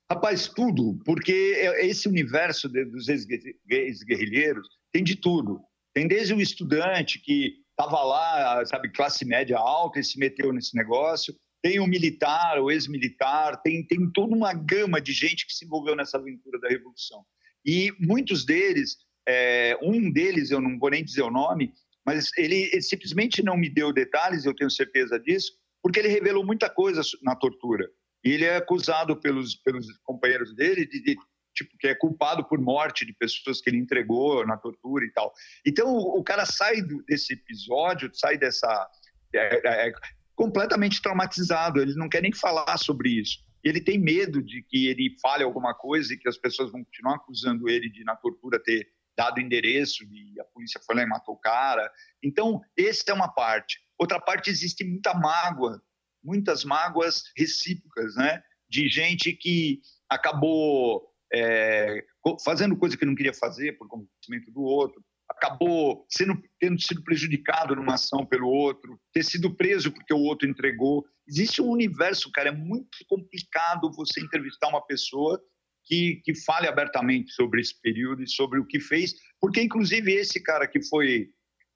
Rapaz, tudo, porque é, esse universo dos ex-guerrilheiros tem de tudo. Tem desde o estudante que estava lá, sabe, classe média alta e se meteu nesse negócio, tem o militar, o ex-militar, tem, tem toda uma gama de gente que se envolveu nessa aventura da Revolução. E muitos deles, é, um deles, eu não vou nem dizer o nome, mas ele, ele simplesmente não me deu detalhes, eu tenho certeza disso, porque ele revelou muita coisa na tortura. E ele é acusado pelos, pelos companheiros dele de, de tipo, que é culpado por morte de pessoas que ele entregou na tortura e tal. Então, o, o cara sai do, desse episódio, sai dessa. É, é, é, completamente traumatizado, ele não quer nem falar sobre isso. Ele tem medo de que ele fale alguma coisa e que as pessoas vão continuar acusando ele de, na tortura, ter dado endereço e a polícia foi lá e matou o cara. Então, essa é uma parte. Outra parte, existe muita mágoa muitas mágoas recíprocas, né? De gente que acabou é, fazendo coisa que não queria fazer por conhecimento do outro, acabou sendo, tendo sido prejudicado numa ação pelo outro, ter sido preso porque o outro entregou. Existe um universo, cara, é muito complicado você entrevistar uma pessoa que, que fale abertamente sobre esse período e sobre o que fez, porque inclusive esse cara que foi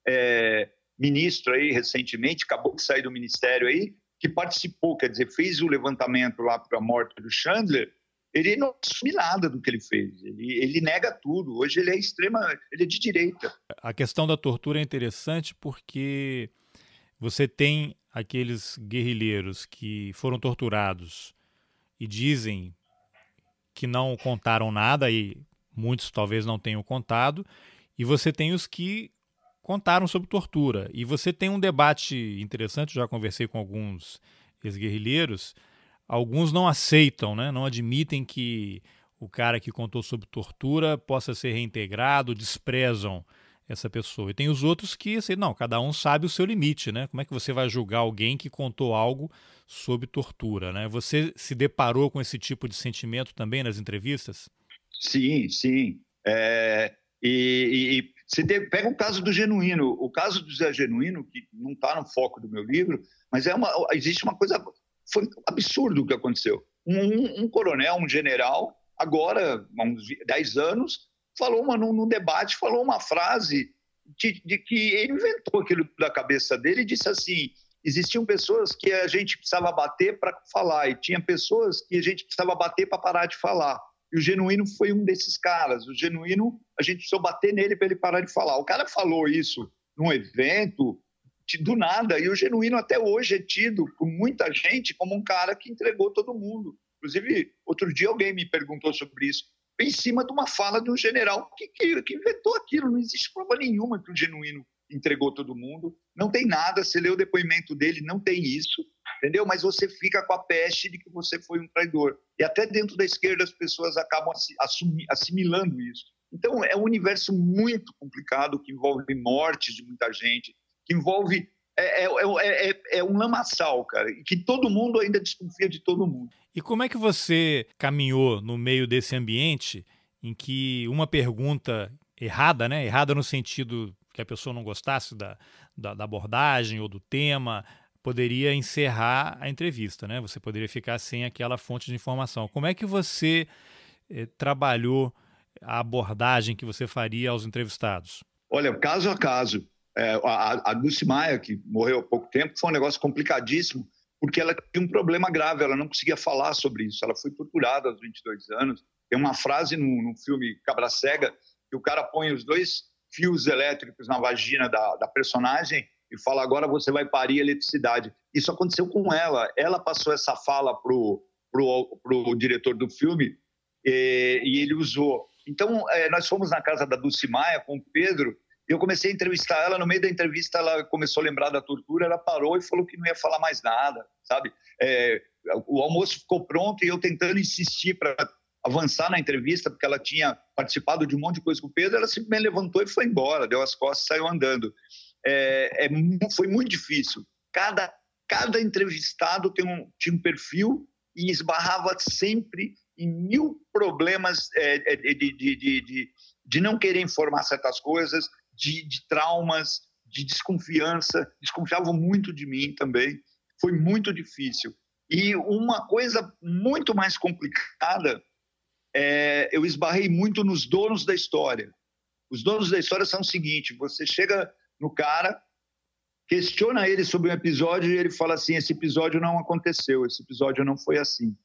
é, ministro aí recentemente, acabou de sair do ministério aí, que participou, quer dizer, fez o levantamento lá para a morte do Chandler, ele não assume nada do que ele fez. Ele, ele nega tudo. Hoje ele é extrema, ele é de direita. A questão da tortura é interessante porque você tem aqueles guerrilheiros que foram torturados e dizem que não contaram nada e muitos talvez não tenham contado, e você tem os que contaram sobre tortura. E você tem um debate interessante, já conversei com alguns ex-guerrilheiros, alguns não aceitam, né? não admitem que o cara que contou sobre tortura possa ser reintegrado, desprezam essa pessoa. E tem os outros que, assim, não, cada um sabe o seu limite, né? Como é que você vai julgar alguém que contou algo sobre tortura, né? Você se deparou com esse tipo de sentimento também nas entrevistas? Sim, sim. É, e, e você pega o caso do Genuíno. O caso do Zé Genuíno, que não está no foco do meu livro, mas é uma, existe uma coisa foi absurdo o que aconteceu. Um, um, coronel, um general, agora, há uns 10 anos, falou uma, num, num debate, falou uma frase de, de, que ele inventou aquilo da cabeça dele e disse assim: existiam pessoas que a gente precisava bater para falar, e tinha pessoas que a gente precisava bater para parar de falar. E o Genuíno foi um desses caras. O Genuíno, a gente precisou bater nele para ele parar de falar. O cara falou isso num evento, do nada. E o Genuíno até hoje é tido por muita gente como um cara que entregou todo mundo. Inclusive, outro dia alguém me perguntou sobre isso, em cima de uma fala de um general que, que, que inventou aquilo. Não existe prova nenhuma que o Genuíno entregou todo mundo. Não tem nada, você lê o depoimento dele, não tem isso, entendeu? Mas você fica com a peste de que você foi um traidor. E até dentro da esquerda as pessoas acabam assimilando isso. Então é um universo muito complicado que envolve mortes de muita gente, que envolve é, é, é, é, é um lamaçal, cara, e que todo mundo ainda desconfia de todo mundo. E como é que você caminhou no meio desse ambiente em que uma pergunta errada, né? Errada no sentido que a pessoa não gostasse da, da, da abordagem ou do tema, poderia encerrar a entrevista, né? Você poderia ficar sem aquela fonte de informação. Como é que você eh, trabalhou a abordagem que você faria aos entrevistados? Olha, caso a caso. É, a, a Dulce Maia, que morreu há pouco tempo, foi um negócio complicadíssimo, porque ela tinha um problema grave, ela não conseguia falar sobre isso. Ela foi torturada aos 22 anos. Tem uma frase no, no filme Cabra Cega que o cara põe os dois fios elétricos na vagina da, da personagem e fala: agora você vai parir eletricidade. Isso aconteceu com ela. Ela passou essa fala pro, pro, pro diretor do filme e, e ele usou. Então, é, nós fomos na casa da Dulce Maia com o Pedro eu comecei a entrevistar ela, no meio da entrevista ela começou a lembrar da tortura, ela parou e falou que não ia falar mais nada, sabe? É, o almoço ficou pronto e eu tentando insistir para avançar na entrevista, porque ela tinha participado de um monte de coisa com o Pedro, ela simplesmente levantou e foi embora, deu as costas saiu andando. É, é, foi muito difícil. Cada, cada entrevistado tem um, tinha um perfil e esbarrava sempre em mil problemas é, é de, de, de, de, de não querer informar certas coisas, de, de traumas, de desconfiança, desconfiavam muito de mim também. Foi muito difícil. E uma coisa muito mais complicada, é, eu esbarrei muito nos donos da história. Os donos da história são o seguinte: você chega no cara, questiona ele sobre um episódio e ele fala assim: esse episódio não aconteceu, esse episódio não foi assim.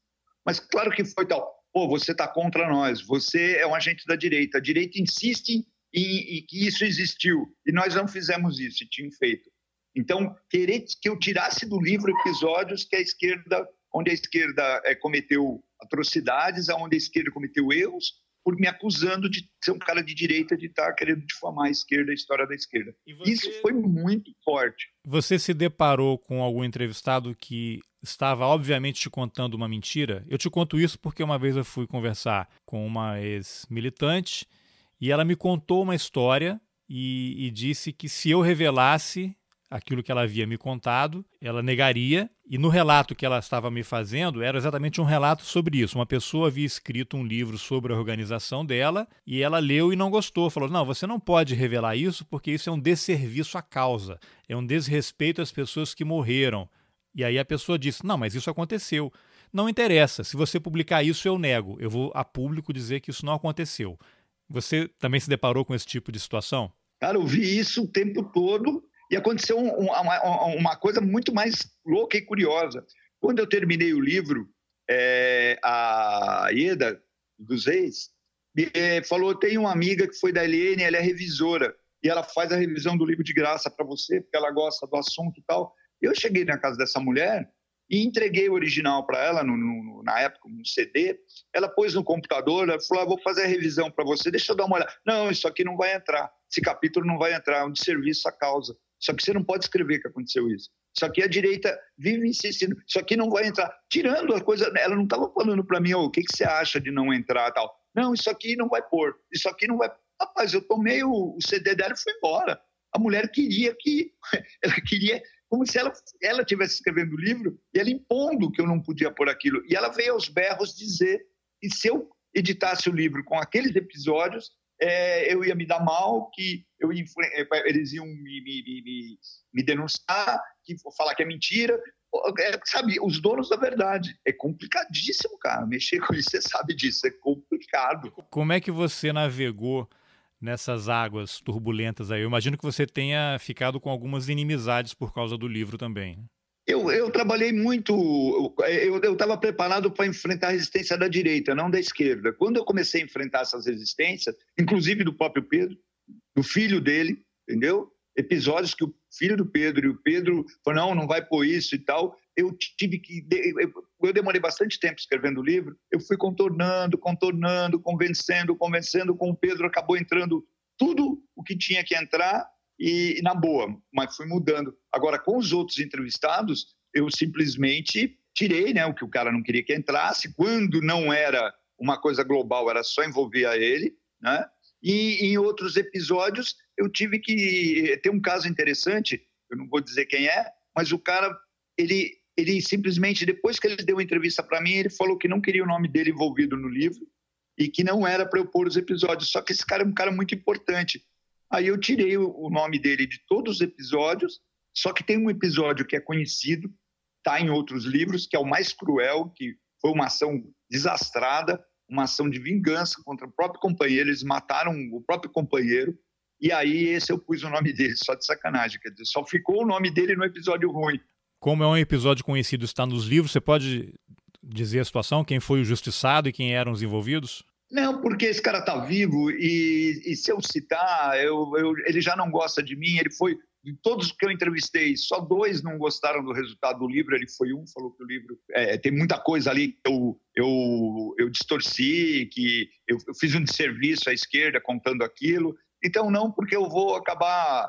Mas claro que foi tal. Pô, você está contra nós, você é um agente da direita. A direita insiste e, e, que isso existiu. E nós não fizemos isso, e feito. Então, querer que eu tirasse do livro episódios que a esquerda, onde a esquerda é, cometeu atrocidades, onde a esquerda cometeu erros, por me acusando de ser um cara de direita, de estar querendo difamar a esquerda, a história da esquerda. Você... Isso foi muito forte. Você se deparou com algum entrevistado que estava, obviamente, te contando uma mentira? Eu te conto isso porque uma vez eu fui conversar com uma ex-militante e ela me contou uma história e, e disse que se eu revelasse aquilo que ela havia me contado, ela negaria. E no relato que ela estava me fazendo, era exatamente um relato sobre isso. Uma pessoa havia escrito um livro sobre a organização dela e ela leu e não gostou. Falou: Não, você não pode revelar isso porque isso é um desserviço à causa, é um desrespeito às pessoas que morreram. E aí a pessoa disse: Não, mas isso aconteceu. Não interessa, se você publicar isso, eu nego. Eu vou a público dizer que isso não aconteceu. Você também se deparou com esse tipo de situação? Cara, eu vi isso o tempo todo e aconteceu um, uma, uma coisa muito mais louca e curiosa. Quando eu terminei o livro, é, a Ieda dos Reis é, falou: tem uma amiga que foi da LN, ela é revisora e ela faz a revisão do livro de graça para você, porque ela gosta do assunto e tal. Eu cheguei na casa dessa mulher e entreguei o original para ela, no, no, na época, um CD. Ela pôs no computador, ela falou: ah, vou fazer a revisão para você, deixa eu dar uma olhada. Não, isso aqui não vai entrar, esse capítulo não vai entrar, é um desserviço à causa. Só que você não pode escrever que aconteceu isso. Só que a direita vive insistindo, isso aqui não vai entrar. Tirando a coisa, ela não estava falando para mim, oh, o que, que você acha de não entrar tal. Não, isso aqui não vai pôr, isso aqui não vai. Rapaz, eu tomei o, o CD dela e fui embora. A mulher queria que, ela queria, como se ela, ela tivesse escrevendo o livro e ela impondo que eu não podia pôr aquilo. E ela veio aos berros dizer que se eu editasse o livro com aqueles episódios, é, eu ia me dar mal, que eu ia, é, eles iam me, me, me, me, denunciar, que falar que é mentira. É, sabe, os donos da verdade. É complicadíssimo, cara. Mexer com isso, você sabe disso, é complicado. Como é que você navegou nessas águas turbulentas aí? Eu imagino que você tenha ficado com algumas inimizades por causa do livro também. Eu, eu trabalhei muito, eu estava preparado para enfrentar a resistência da direita, não da esquerda. Quando eu comecei a enfrentar essas resistências, inclusive do próprio Pedro, do filho dele, entendeu? Episódios que o filho do Pedro e o Pedro falou, não, não vai por isso e tal. Eu tive que. Eu demorei bastante tempo escrevendo o livro, eu fui contornando, contornando, convencendo, convencendo, com o Pedro acabou entrando tudo o que tinha que entrar e, na boa, mas fui mudando. Agora, com os outros entrevistados, eu simplesmente tirei né, o que o cara não queria que entrasse. Quando não era uma coisa global, era só envolver a ele. Né? E em outros episódios, eu tive que. Tem um caso interessante, eu não vou dizer quem é, mas o cara, ele, ele simplesmente, depois que ele deu uma entrevista para mim, ele falou que não queria o nome dele envolvido no livro e que não era para eu pôr os episódios. Só que esse cara é um cara muito importante. Aí eu tirei o nome dele de todos os episódios, só que tem um episódio que é conhecido, está em outros livros, que é o mais cruel, que foi uma ação desastrada, uma ação de vingança contra o próprio companheiro, eles mataram o próprio companheiro, e aí esse eu pus o nome dele, só de sacanagem, quer dizer, só ficou o nome dele no episódio ruim. Como é um episódio conhecido, está nos livros, você pode dizer a situação, quem foi o justiçado e quem eram os envolvidos? Não, porque esse cara está vivo e, e, se eu citar, eu, eu, ele já não gosta de mim. Ele foi de todos que eu entrevistei, só dois não gostaram do resultado do livro. Ele foi um, falou que o livro é, tem muita coisa ali que eu, eu, eu distorci, que eu, eu fiz um desserviço à esquerda contando aquilo. Então, não, porque eu vou acabar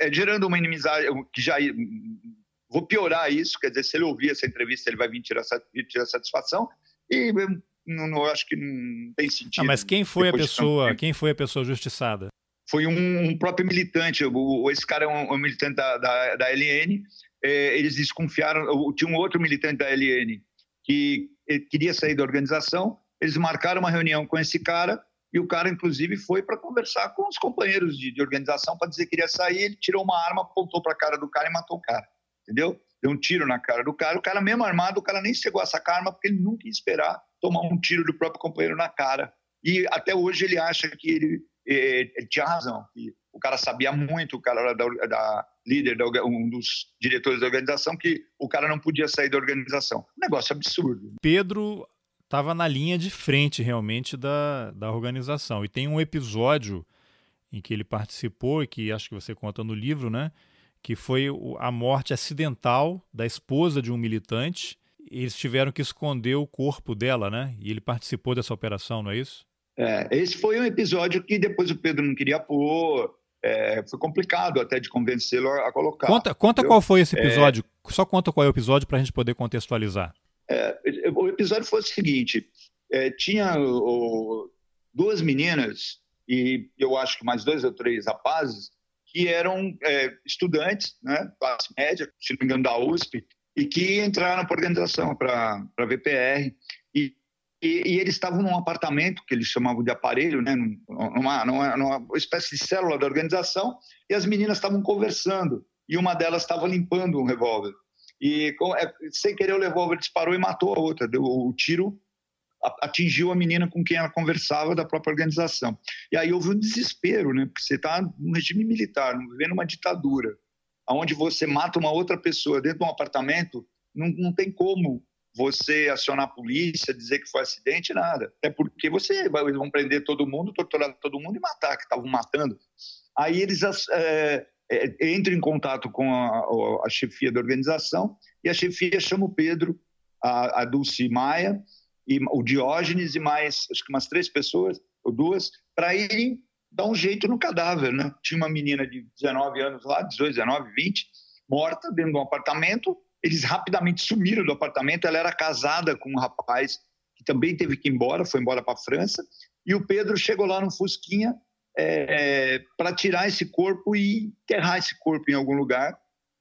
é, gerando uma inimizade, que já vou piorar isso. Quer dizer, se ele ouvir essa entrevista, ele vai vir tirar, tirar satisfação. E não, não acho que não tem sentido. mas quem foi a pessoa? Quem foi a pessoa justiçada? Foi um, um próprio militante. O, esse cara é um, um militante da, da, da LN. É, eles desconfiaram. Tinha um outro militante da LN que queria sair da organização. Eles marcaram uma reunião com esse cara e o cara, inclusive, foi para conversar com os companheiros de, de organização para dizer que queria sair. Ele tirou uma arma, apontou para a cara do cara e matou o cara. Entendeu? Deu um tiro na cara do cara. O cara, mesmo armado, o cara nem chegou a sacar a arma porque ele nunca ia esperar tomar um tiro do próprio companheiro na cara. E até hoje ele acha que ele, ele, ele tinha razão, que o cara sabia muito, o cara era da, da líder, da, um dos diretores da organização, que o cara não podia sair da organização. Um negócio absurdo. Pedro estava na linha de frente realmente da, da organização. E tem um episódio em que ele participou, que acho que você conta no livro, né? Que foi a morte acidental da esposa de um militante eles tiveram que esconder o corpo dela, né? E ele participou dessa operação, não é isso? É, esse foi um episódio que depois o Pedro não queria pôr. É, foi complicado até de convencê-lo a, colocar. Conta, conta qual foi esse episódio. É, Só conta qual é o episódio para a gente poder contextualizar. É, o episódio foi o seguinte: é, tinha o, duas meninas e eu acho que mais dois ou três rapazes que eram é, estudantes, né, classe média, se não me engano, da USP, e que entraram para a organização, para a VPR. E, e, e, eles estavam num apartamento que eles chamavam de aparelho, né, numa, numa, numa espécie de célula da organização, e as meninas estavam conversando, e uma delas estava limpando um revólver. E é, sem querer o revólver disparou e matou a outra. Deu, o tiro atingiu a menina com quem ela conversava da própria organização. E aí houve um desespero, né? Porque você está num regime militar, vivendo uma ditadura onde você mata uma outra pessoa dentro de um apartamento, não, não tem como você acionar a polícia, dizer que foi acidente, nada. Até porque você eles vão prender todo mundo, torturar todo mundo e matar, que estavam matando. Aí eles é, é, entram em contato com a, a, chefia da organização e a chefia chama o Pedro, a, a Dulce Maia, e o Diógenes e mais, acho que umas três pessoas, ou duas, para irem dar um jeito no cadáver. Né? Tinha uma menina de 19 anos lá, 18, 19, 20, morta dentro de um apartamento. Eles rapidamente sumiram do apartamento. Ela era casada com um rapaz que também teve que ir embora, foi embora para a França. E o Pedro chegou lá no Fusquinha é, para tirar esse corpo e enterrar esse corpo em algum lugar.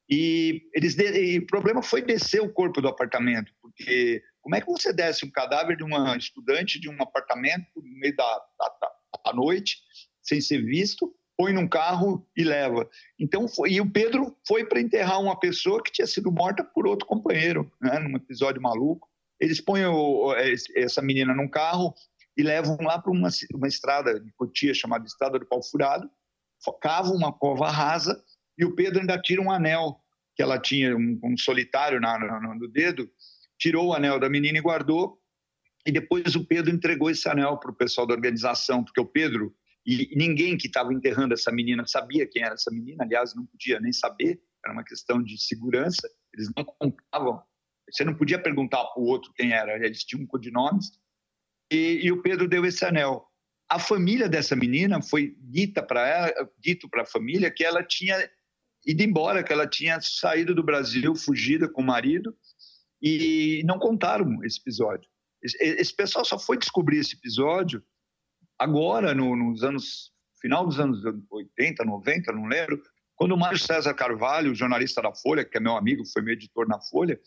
E, eles, e o problema foi descer o corpo do apartamento, porque como é que você desce um cadáver de uma estudante de um apartamento no meio da, da, da noite, sem ser visto, põe num carro e leva. Então, foi, e o Pedro foi para enterrar uma pessoa que tinha sido morta por outro companheiro, né, num episódio maluco. Eles põem o, essa menina num carro e levam lá para uma, uma estrada de Cotia chamada Estrada do Pau Furado, cavam uma cova rasa e o Pedro ainda tira um anel que ela tinha, um, um solitário na, no, no dedo, tirou o anel da menina e guardou. E depois o Pedro entregou esse anel para o pessoal da organização, porque o Pedro e ninguém que estava enterrando essa menina sabia quem era essa menina, aliás, não podia nem saber, era uma questão de segurança, eles não contavam, você não podia perguntar para o outro quem era, eles tinham codinomes. E, e o Pedro deu esse anel. A família dessa menina foi dita para ela, dito para a família que ela tinha ido embora, que ela tinha saído do Brasil, fugida com o marido, e não contaram esse episódio. Esse pessoal só foi descobrir esse episódio agora, no, nos anos, final dos anos 80, 90, não lembro, quando o Mário César Carvalho, jornalista da Folha, que é meu amigo, foi meu editor na Folha,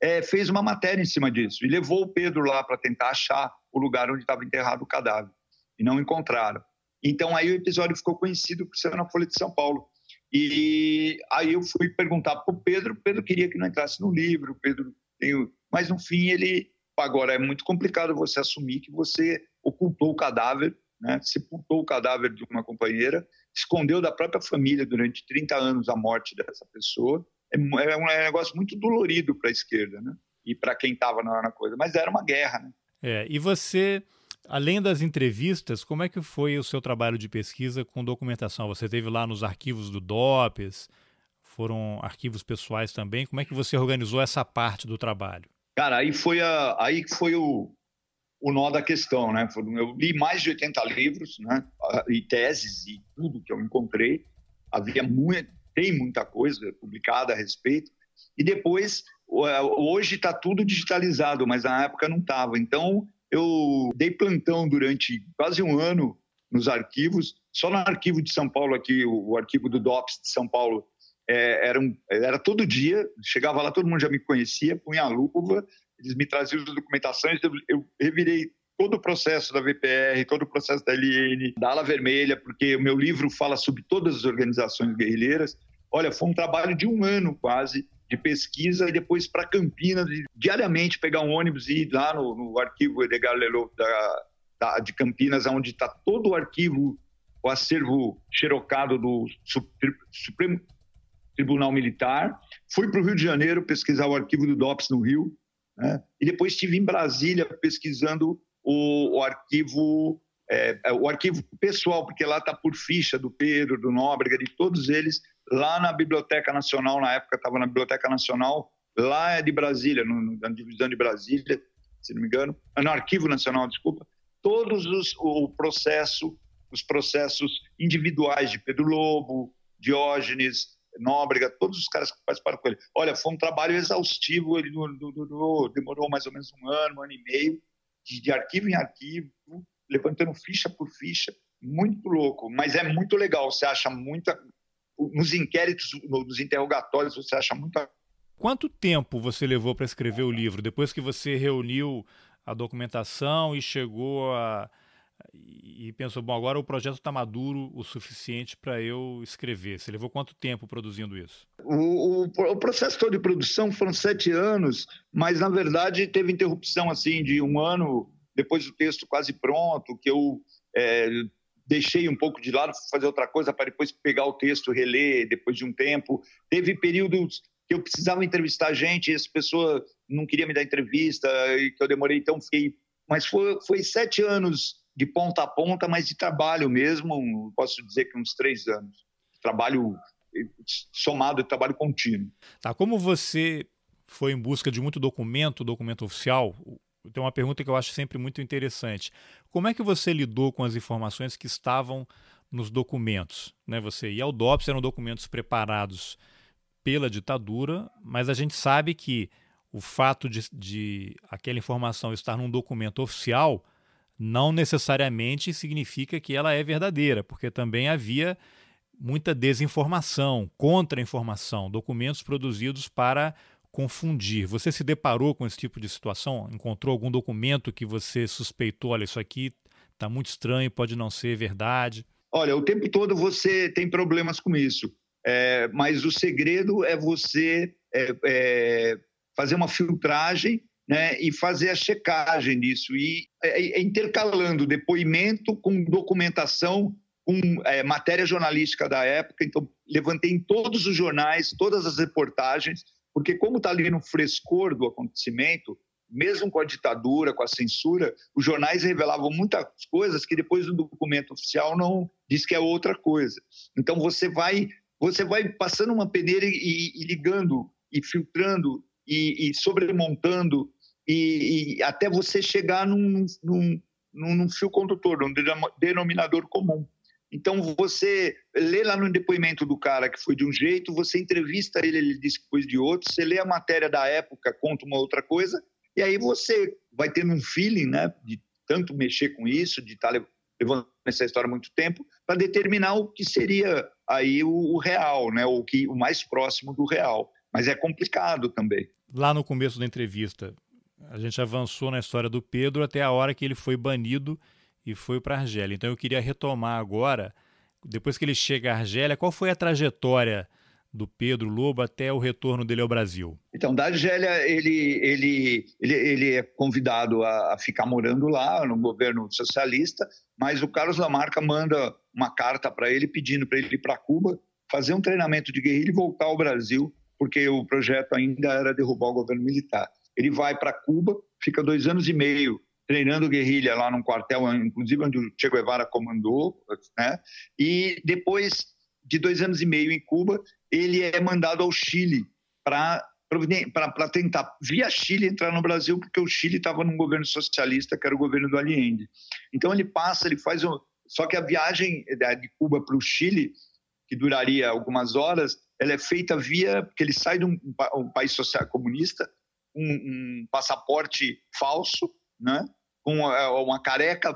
é, fez uma matéria em cima disso e levou o Pedro lá para tentar achar o lugar onde estava enterrado o cadáver e não encontraram. Então aí o episódio ficou conhecido por ser na Folha de São Paulo. E aí eu fui perguntar para o Pedro, Pedro queria que não entrasse no livro, Pedro mas no fim ele agora é muito complicado você assumir que você ocultou o cadáver, né? sepultou o cadáver de uma companheira, escondeu da própria família durante 30 anos a morte dessa pessoa. É, é um negócio muito dolorido para a esquerda, né? E para quem estava na, na coisa, mas era uma guerra, né? É, e você Além das entrevistas, como é que foi o seu trabalho de pesquisa com documentação? Você teve lá nos arquivos do DOPS, foram arquivos pessoais também. Como é que você organizou essa parte do trabalho? Cara, aí foi, a, aí foi o, o nó da questão, né? Eu li mais de 80 livros, né? E teses e tudo que eu encontrei. Havia muito, tem muita coisa publicada a respeito. E depois, hoje está tudo digitalizado, mas na época não estava. Então, eu dei plantão durante quase um ano nos arquivos. Só no arquivo de São Paulo aqui, o arquivo do DOPS de São Paulo, é, era, um, era todo dia, chegava lá, todo mundo já me conhecia, punha a luva, eles me traziam as documentações, eu, eu revirei todo o processo da VPR, todo o processo da LN, da Ala Vermelha, porque o meu livro fala sobre todas as organizações guerrilheiras. Olha, foi um trabalho de um ano quase de pesquisa e depois para Campinas, diariamente pegar um ônibus e ir lá no, no arquivo Edgar Lelo da, da, de Campinas, onde está todo o arquivo, o acervo xerocado do Supremo Tribunal Militar, fui para o Rio de Janeiro pesquisar o arquivo do DOPS no Rio, né? e depois estive em Brasília pesquisando o, o arquivo é, é, o arquivo pessoal, porque lá está por ficha do Pedro, do Nóbrega, de todos eles, lá na Biblioteca Nacional, na época estava na Biblioteca Nacional, lá é de Brasília, no, na divisão de Brasília, se não me engano, ah, no Arquivo Nacional, desculpa, todos os o processo, os processos individuais de Pedro Lobo, Diógenes, Nóbrega, todos os caras que participaram com ele. Olha, foi um trabalho exaustivo, ele durou, demorou mais ou menos um ano, um ano e meio, de, de arquivo em arquivo, levantando ficha por ficha, muito louco, mas é muito legal, você acha muita... Nos inquéritos, nos interrogatórios, você acha muita Quanto tempo você levou para escrever o livro? Depois que você reuniu a documentação e chegou a, e pensou, bom, agora o projeto está maduro o suficiente para eu escrever. Você levou quanto tempo produzindo isso? O, o, o, processo todo de produção foram sete anos, mas na verdade teve interrupção assim de um ano depois do texto quase pronto, que eu é, deixei um pouco de lado, fazer outra coisa para depois pegar o texto, reler depois de um tempo. Teve períodos que eu precisava entrevistar gente, e essa pessoa não queria me dar entrevista e que eu demorei, então fiquei. Mas foi, foi sete anos de ponta a ponta, mas de trabalho mesmo, posso dizer que uns três anos. Trabalho somado de trabalho contínuo. Tá, como você foi em busca de muito documento, documento oficial, tem uma pergunta que eu acho sempre muito interessante. Como é que você lidou com as informações que estavam nos documentos? Né? Você ia ao DOPS, eram documentos preparados pela ditadura, mas a gente sabe que o fato de, de aquela informação estar num documento oficial não necessariamente significa que ela é verdadeira, porque também havia muita desinformação, contra-informação, documentos produzidos para confundir. Você se deparou com esse tipo de situação? Encontrou algum documento que você suspeitou, olha, isso aqui está muito estranho, pode não ser verdade? Olha, o tempo todo você tem problemas com isso, é, mas o segredo é você é, é, fazer uma filtragem né, e fazer a checagem disso, e é, é intercalando depoimento com documentação com é, matéria jornalística da época, então levantei em todos os jornais, todas as reportagens, porque como está ali no frescor do acontecimento, mesmo com a ditadura, com a censura, os jornais revelavam muitas coisas que depois do documento oficial não diz que é outra coisa. Então você vai você vai passando uma peneira e, e ligando e filtrando e, e sobremontando e, e, até você chegar num, num, num, fio condutor, num denominador comum. Então, você lê lá no depoimento do cara que foi de um jeito, você entrevista ele, ele diz que foi de outro, você lê a matéria da época, conta uma outra coisa, e aí você vai tendo um feeling, né, de tanto mexer com isso, de estar tá levando essa história há muito tempo, para determinar o que seria aí o, o real, né, o, que, o mais próximo do real. Mas é complicado também. Lá no começo da entrevista, a gente avançou na história do Pedro até a hora que ele foi banido e foi para a Argélia. Então eu queria retomar agora, depois que ele chega à Argélia, qual foi a trajetória do Pedro Lobo até o retorno dele ao Brasil? Então, da Argélia, ele, ele, ele, ele é convidado a, a ficar morando lá, no governo socialista, mas o Carlos Lamarca manda uma carta para ele pedindo para ele ir para Cuba, fazer um treinamento de guerrilha e voltar ao Brasil, porque o projeto ainda era derrubar o governo militar. Ele vai para Cuba, fica dois anos e meio treinando guerrilha lá num quartel, inclusive onde o Che Guevara comandou, né? E depois de dois anos e meio em Cuba, ele é mandado ao Chile para tentar, via Chile, entrar no Brasil, porque o Chile estava num governo socialista, que era o governo do Allende. Então ele passa, ele faz um... Só que a viagem de Cuba para o Chile, que duraria algumas horas, ela é feita via... porque ele sai de um, um país social comunista, um, um passaporte falso, né? com é, uma careca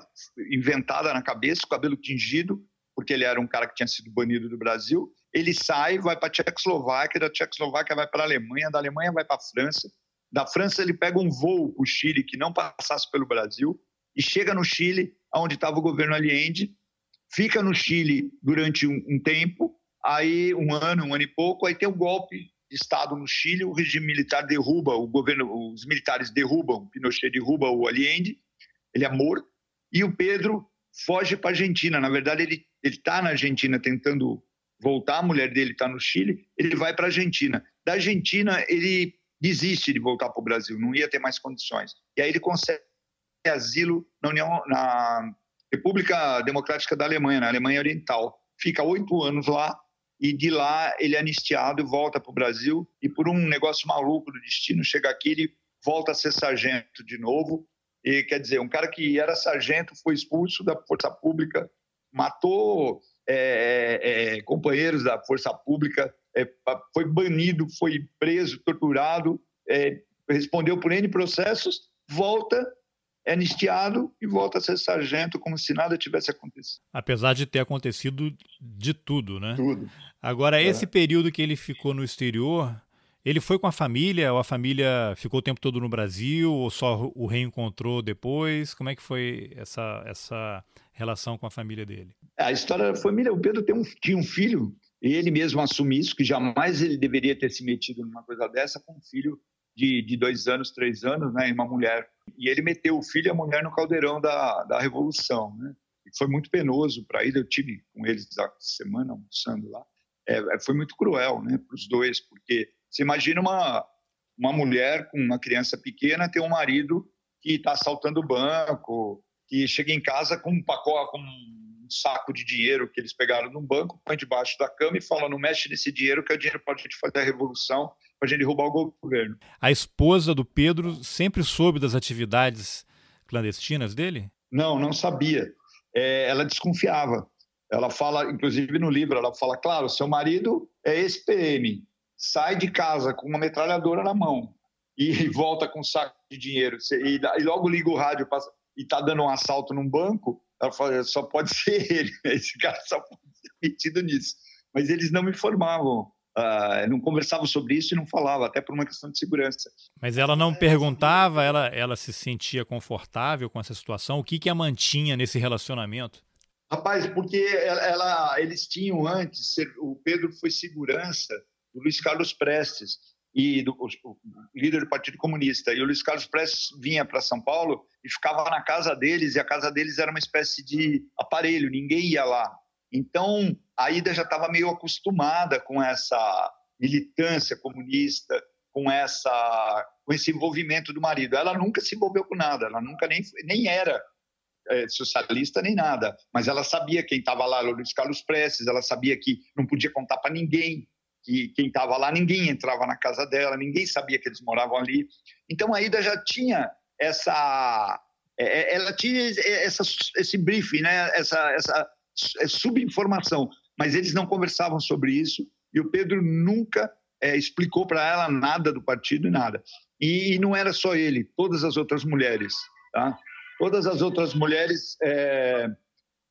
inventada na cabeça, cabelo tingido, porque ele era um cara que tinha sido banido do Brasil. Ele sai, vai para a Tchecoslováquia, da Tchecoslováquia vai para a Alemanha, da Alemanha vai para a França. Da França ele pega um voo para o Chile que não passasse pelo Brasil e chega no Chile, onde estava o governo Allende, fica no Chile durante um, um tempo, aí um ano, um ano e pouco, aí tem o um golpe Estado no Chile, o regime militar derruba, o governo, os militares derrubam, Pinochet derruba o Allende, ele é morto, e o Pedro foge para a Argentina. Na verdade, ele está na Argentina tentando voltar, a mulher dele está no Chile, ele vai para a Argentina. Da Argentina, ele desiste de voltar para o Brasil, não ia ter mais condições. E aí ele consegue asilo na, União, na República Democrática da Alemanha, na Alemanha Oriental. Fica oito anos lá e de lá ele é anistiado volta para o Brasil. E por um negócio maluco do destino, chega aqui, ele volta a ser sargento de novo e, quer dizer, um cara que era sargento foi expulso da força pública, matou é, é, é companheiros da força pública, é, foi banido, foi preso, torturado, é, respondeu por N processos, volta, é anistiado e volta a ser sargento como se nada tivesse acontecido. Apesar de ter acontecido de tudo, né? Tudo. Agora, esse período que ele ficou no exterior, ele foi com a família ou a família ficou o tempo todo no Brasil ou só o reencontrou depois? Como é que foi essa, essa relação com a família dele? A história da família, o Pedro tem um, tinha um filho e ele mesmo assumiu isso, que jamais ele deveria ter se metido numa coisa dessa com um filho de, de dois anos, três anos, né, e uma mulher. E ele meteu o filho e a mulher no caldeirão da, da Revolução, né? E foi muito penoso para ele, eu tive com eles essa semana almoçando lá. É, foi muito cruel, né, para os dois, porque você imagina uma, uma mulher com uma criança pequena ter um marido que está assaltando o banco, que chega em casa com um pacote, com um saco de dinheiro que eles pegaram no banco, põe debaixo da cama e fala: não mexe nesse dinheiro, que é o dinheiro para a gente fazer a revolução, para a gente derrubar o governo. A esposa do Pedro sempre soube das atividades clandestinas dele? Não, não sabia. É, ela desconfiava. Ela fala, inclusive no livro, ela fala: claro, seu marido é ex-PM, sai de casa com uma metralhadora na mão e volta com um saco de dinheiro e, e logo liga o rádio e está dando um assalto num banco, ela fala, só pode ser ele, esse cara só pode ser metido nisso. Mas eles não me informavam, uh, não conversavam sobre isso e não falavam, até por uma questão de segurança. Mas ela não perguntava, ela, ela se sentia confortável com essa situação? O que, que a mantinha nesse relacionamento? Rapaz, porque ela, ela, eles tinham antes, o Pedro foi segurança do Luiz Carlos Prestes e do o, líder do Partido Comunista. E o Luiz Carlos Prestes vinha para São Paulo e ficava na casa deles, e a casa deles era uma espécie de aparelho, ninguém ia lá. Então, a Ida já estava meio acostumada com essa militância comunista, com essa com esse envolvimento do marido. Ela nunca se envolveu com nada, ela nunca nem, nem era é, socialista nem nada, mas ela sabia quem estava lá, Luiz Carlos Prestes, ela sabia que não podia contar para ninguém que quem estava lá, ninguém entrava na casa dela, ninguém sabia que eles moravam ali. Então a Ida já tinha essa, é, é, ela tinha essa, esse briefing, né? essa, essa subinformação, mas eles não conversavam sobre isso e o Pedro nunca é, explicou para ela nada do partido e nada. E, e, não era só ele, todas as outras mulheres, tá? Todas as outras mulheres é,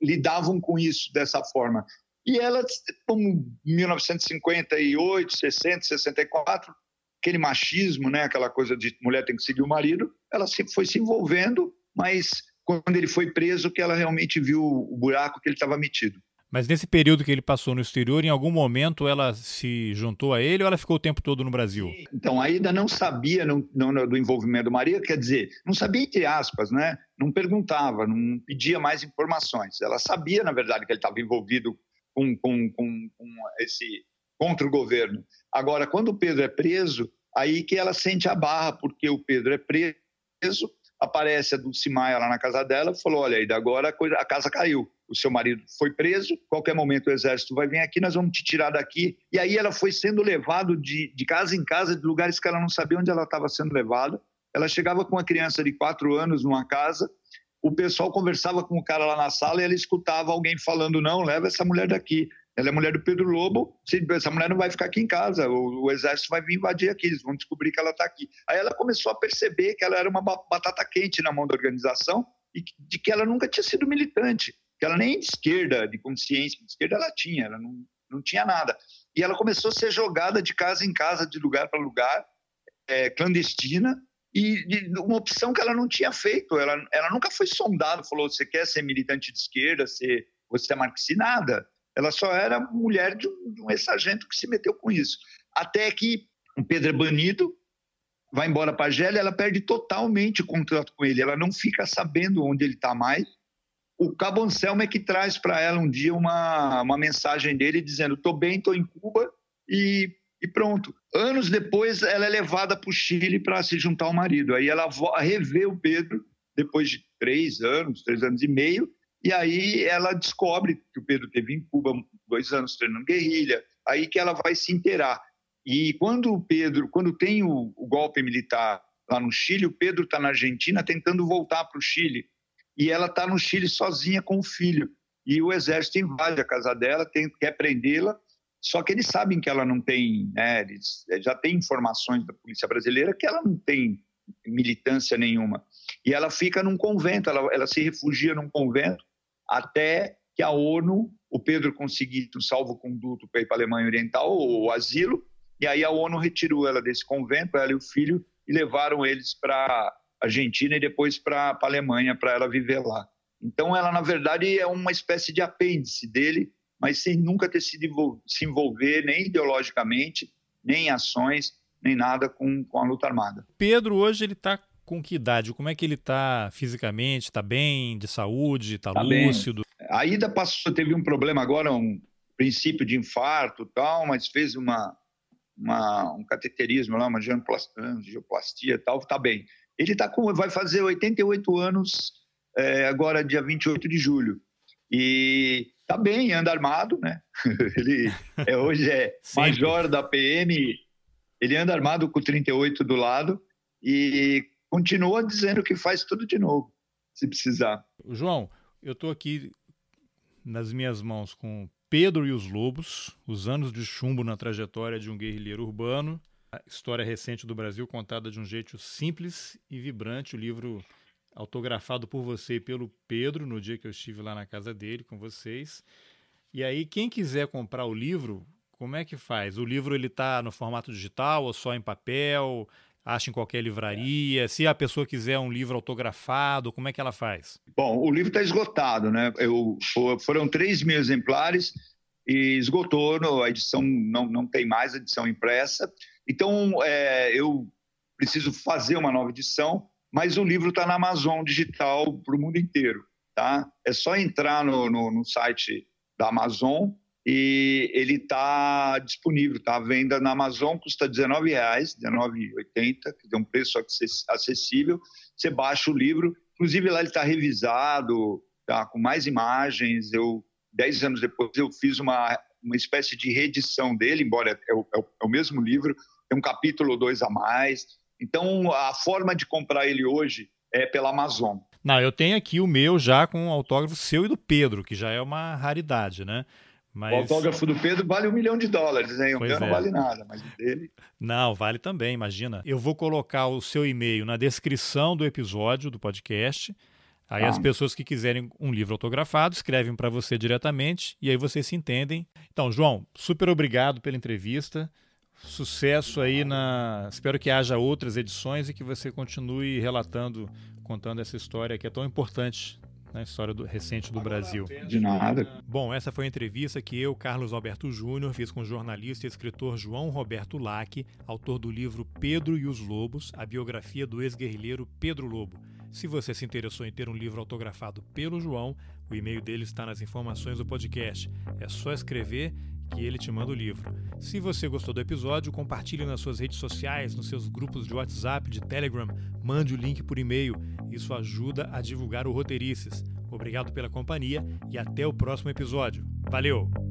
lidavam com isso dessa forma. E elas, como 1958, 60, 64, aquele machismo, né, aquela coisa de mulher tem que seguir o marido, ela foi se envolvendo, mas quando ele foi preso que ela realmente viu o buraco que ele estava metido. Mas nesse período que ele passou no exterior, em algum momento ela se juntou a ele ou ela ficou o tempo todo no Brasil? Então, ainda não sabia não, não, do envolvimento do Maria, quer dizer, não sabia entre aspas, né? Não perguntava, não pedia mais informações. Ela sabia, na verdade, que ele estava envolvido com, com, com, com esse contra o governo. Agora, quando o Pedro é preso, aí que ela sente a barra, porque o Pedro é preso, aparece a Dulce Maia lá na casa dela e falou, olha, aí agora a, coisa, a casa caiu o seu marido foi preso, qualquer momento o exército vai vir aqui, nós vamos te tirar daqui. E aí ela foi sendo levada de, de casa em casa, de lugares que ela não sabia onde ela estava sendo levada. Ela chegava com uma criança de quatro anos numa casa, o pessoal conversava com o cara lá na sala e ela escutava alguém falando: não, leva essa mulher daqui. Ela é mulher do Pedro Lobo, essa mulher não vai ficar aqui em casa, o, o exército vai vir invadir aqui, eles vão descobrir que ela está aqui. Aí ela começou a perceber que ela era uma batata quente na mão da organização e de que ela nunca tinha sido militante que ela nem de esquerda, de consciência de esquerda, ela tinha, ela não, não tinha nada. E ela começou a ser jogada de casa em casa, de lugar para lugar, é, clandestina, e de, uma opção que ela não tinha feito. Ela, ela nunca foi sondada, falou: você quer ser militante de esquerda, ser, você é marxista? Nada. Ela só era mulher de um, um ex-sargento que se meteu com isso. Até que o Pedro é banido, vai embora para a Argélia, ela perde totalmente o contrato com ele. Ela não fica sabendo onde ele está mais o Cabo Anselmo é que traz para ela um dia uma, uma mensagem dele dizendo: estou bem, estou em Cuba e, e, pronto. Anos depois, ela é levada para o Chile para se juntar ao marido. Aí ela revê o Pedro depois de três anos, três anos e meio, e aí ela descobre que o Pedro teve em Cuba dois anos treinando guerrilha. Aí que ela vai se inteirar. E quando o Pedro, quando tem o, o golpe militar lá no Chile, o Pedro está na Argentina tentando voltar para o Chile e ela está no Chile sozinha com o filho. E o exército invade a casa dela, tem, quer prendê-la, só que eles sabem que ela não tem, né, eles já têm informações da polícia brasileira que ela não tem militância nenhuma. E ela fica num convento, ela, ela se refugia num convento até que a ONU, o Pedro conseguisse um salvo-conduto para ir para a Alemanha Oriental, o asilo, e aí a ONU retirou ela desse convento, ela e o filho, e levaram eles para Argentina e depois para a Alemanha para ela viver lá. Então ela na verdade é uma espécie de apêndice dele, mas sem nunca ter sido se envolver nem ideologicamente, nem em ações, nem nada com, com a luta armada. Pedro hoje ele está com que idade? Como é que ele está fisicamente? Está bem, de saúde? Está tá lúcido? Bem. A Ida passou, teve um problema agora, um princípio de infarto tal, mas fez uma uma, um cateterismo lá, uma angioplastia e tal, está bem. Ele tá com, vai fazer 88 anos é, agora, dia 28 de julho. E tá bem, anda armado, né? ele é, hoje é major da PM, ele anda armado com 38 do lado e continua dizendo que faz tudo de novo, se precisar. João, eu estou aqui nas minhas mãos com Pedro e os Lobos, os anos de chumbo na trajetória de um guerrilheiro urbano, a história recente do Brasil contada de um jeito simples e vibrante, o livro autografado por você e pelo Pedro no dia que eu estive lá na casa dele com vocês. E aí, quem quiser comprar o livro, como é que faz? O livro ele está no formato digital ou só em papel? Acha em qualquer livraria? Se a pessoa quiser um livro autografado, como é que ela faz? Bom, o livro está esgotado, né? Eu, foram 3 mil exemplares e esgotou, a edição não, não tem mais edição impressa. Então, é, eu preciso fazer uma nova edição mas o livro está na Amazon digital para o mundo inteiro. Tá? É só entrar no, no, no site da Amazon e ele está disponível, está à venda na Amazon, custa R$19,00, R$19,80, que tem um preço acessível. Você baixa o livro, inclusive lá ele está revisado, tá, com mais imagens. Eu, dez anos depois, eu fiz uma, uma espécie de reedição dele, embora é o, é o, é o mesmo livro, tem um capítulo ou dois a mais. Então, a forma de comprar ele hoje é pela Amazon. Não, eu tenho aqui o meu já com o autógrafo seu e do Pedro, que já é uma raridade, né? Mas... O autógrafo do Pedro vale um milhão de dólares, hein? O pois meu é. não vale nada, mas o dele. Não, vale também, imagina. Eu vou colocar o seu e-mail na descrição do episódio do podcast. Aí ah. as pessoas que quiserem um livro autografado escrevem para você diretamente e aí vocês se entendem. Então, João, super obrigado pela entrevista. Sucesso aí na. Espero que haja outras edições e que você continue relatando, contando essa história que é tão importante na história do, recente do Brasil. De nada. Bom, essa foi a entrevista que eu, Carlos Alberto Júnior, fiz com o jornalista e escritor João Roberto Lac, autor do livro Pedro e os Lobos, a biografia do ex-guerrilheiro Pedro Lobo. Se você se interessou em ter um livro autografado pelo João, o e-mail dele está nas informações do podcast. É só escrever que ele te manda o livro. Se você gostou do episódio, compartilhe nas suas redes sociais, nos seus grupos de WhatsApp, de Telegram, mande o link por e-mail. Isso ajuda a divulgar o Roteirices. Obrigado pela companhia e até o próximo episódio. Valeu!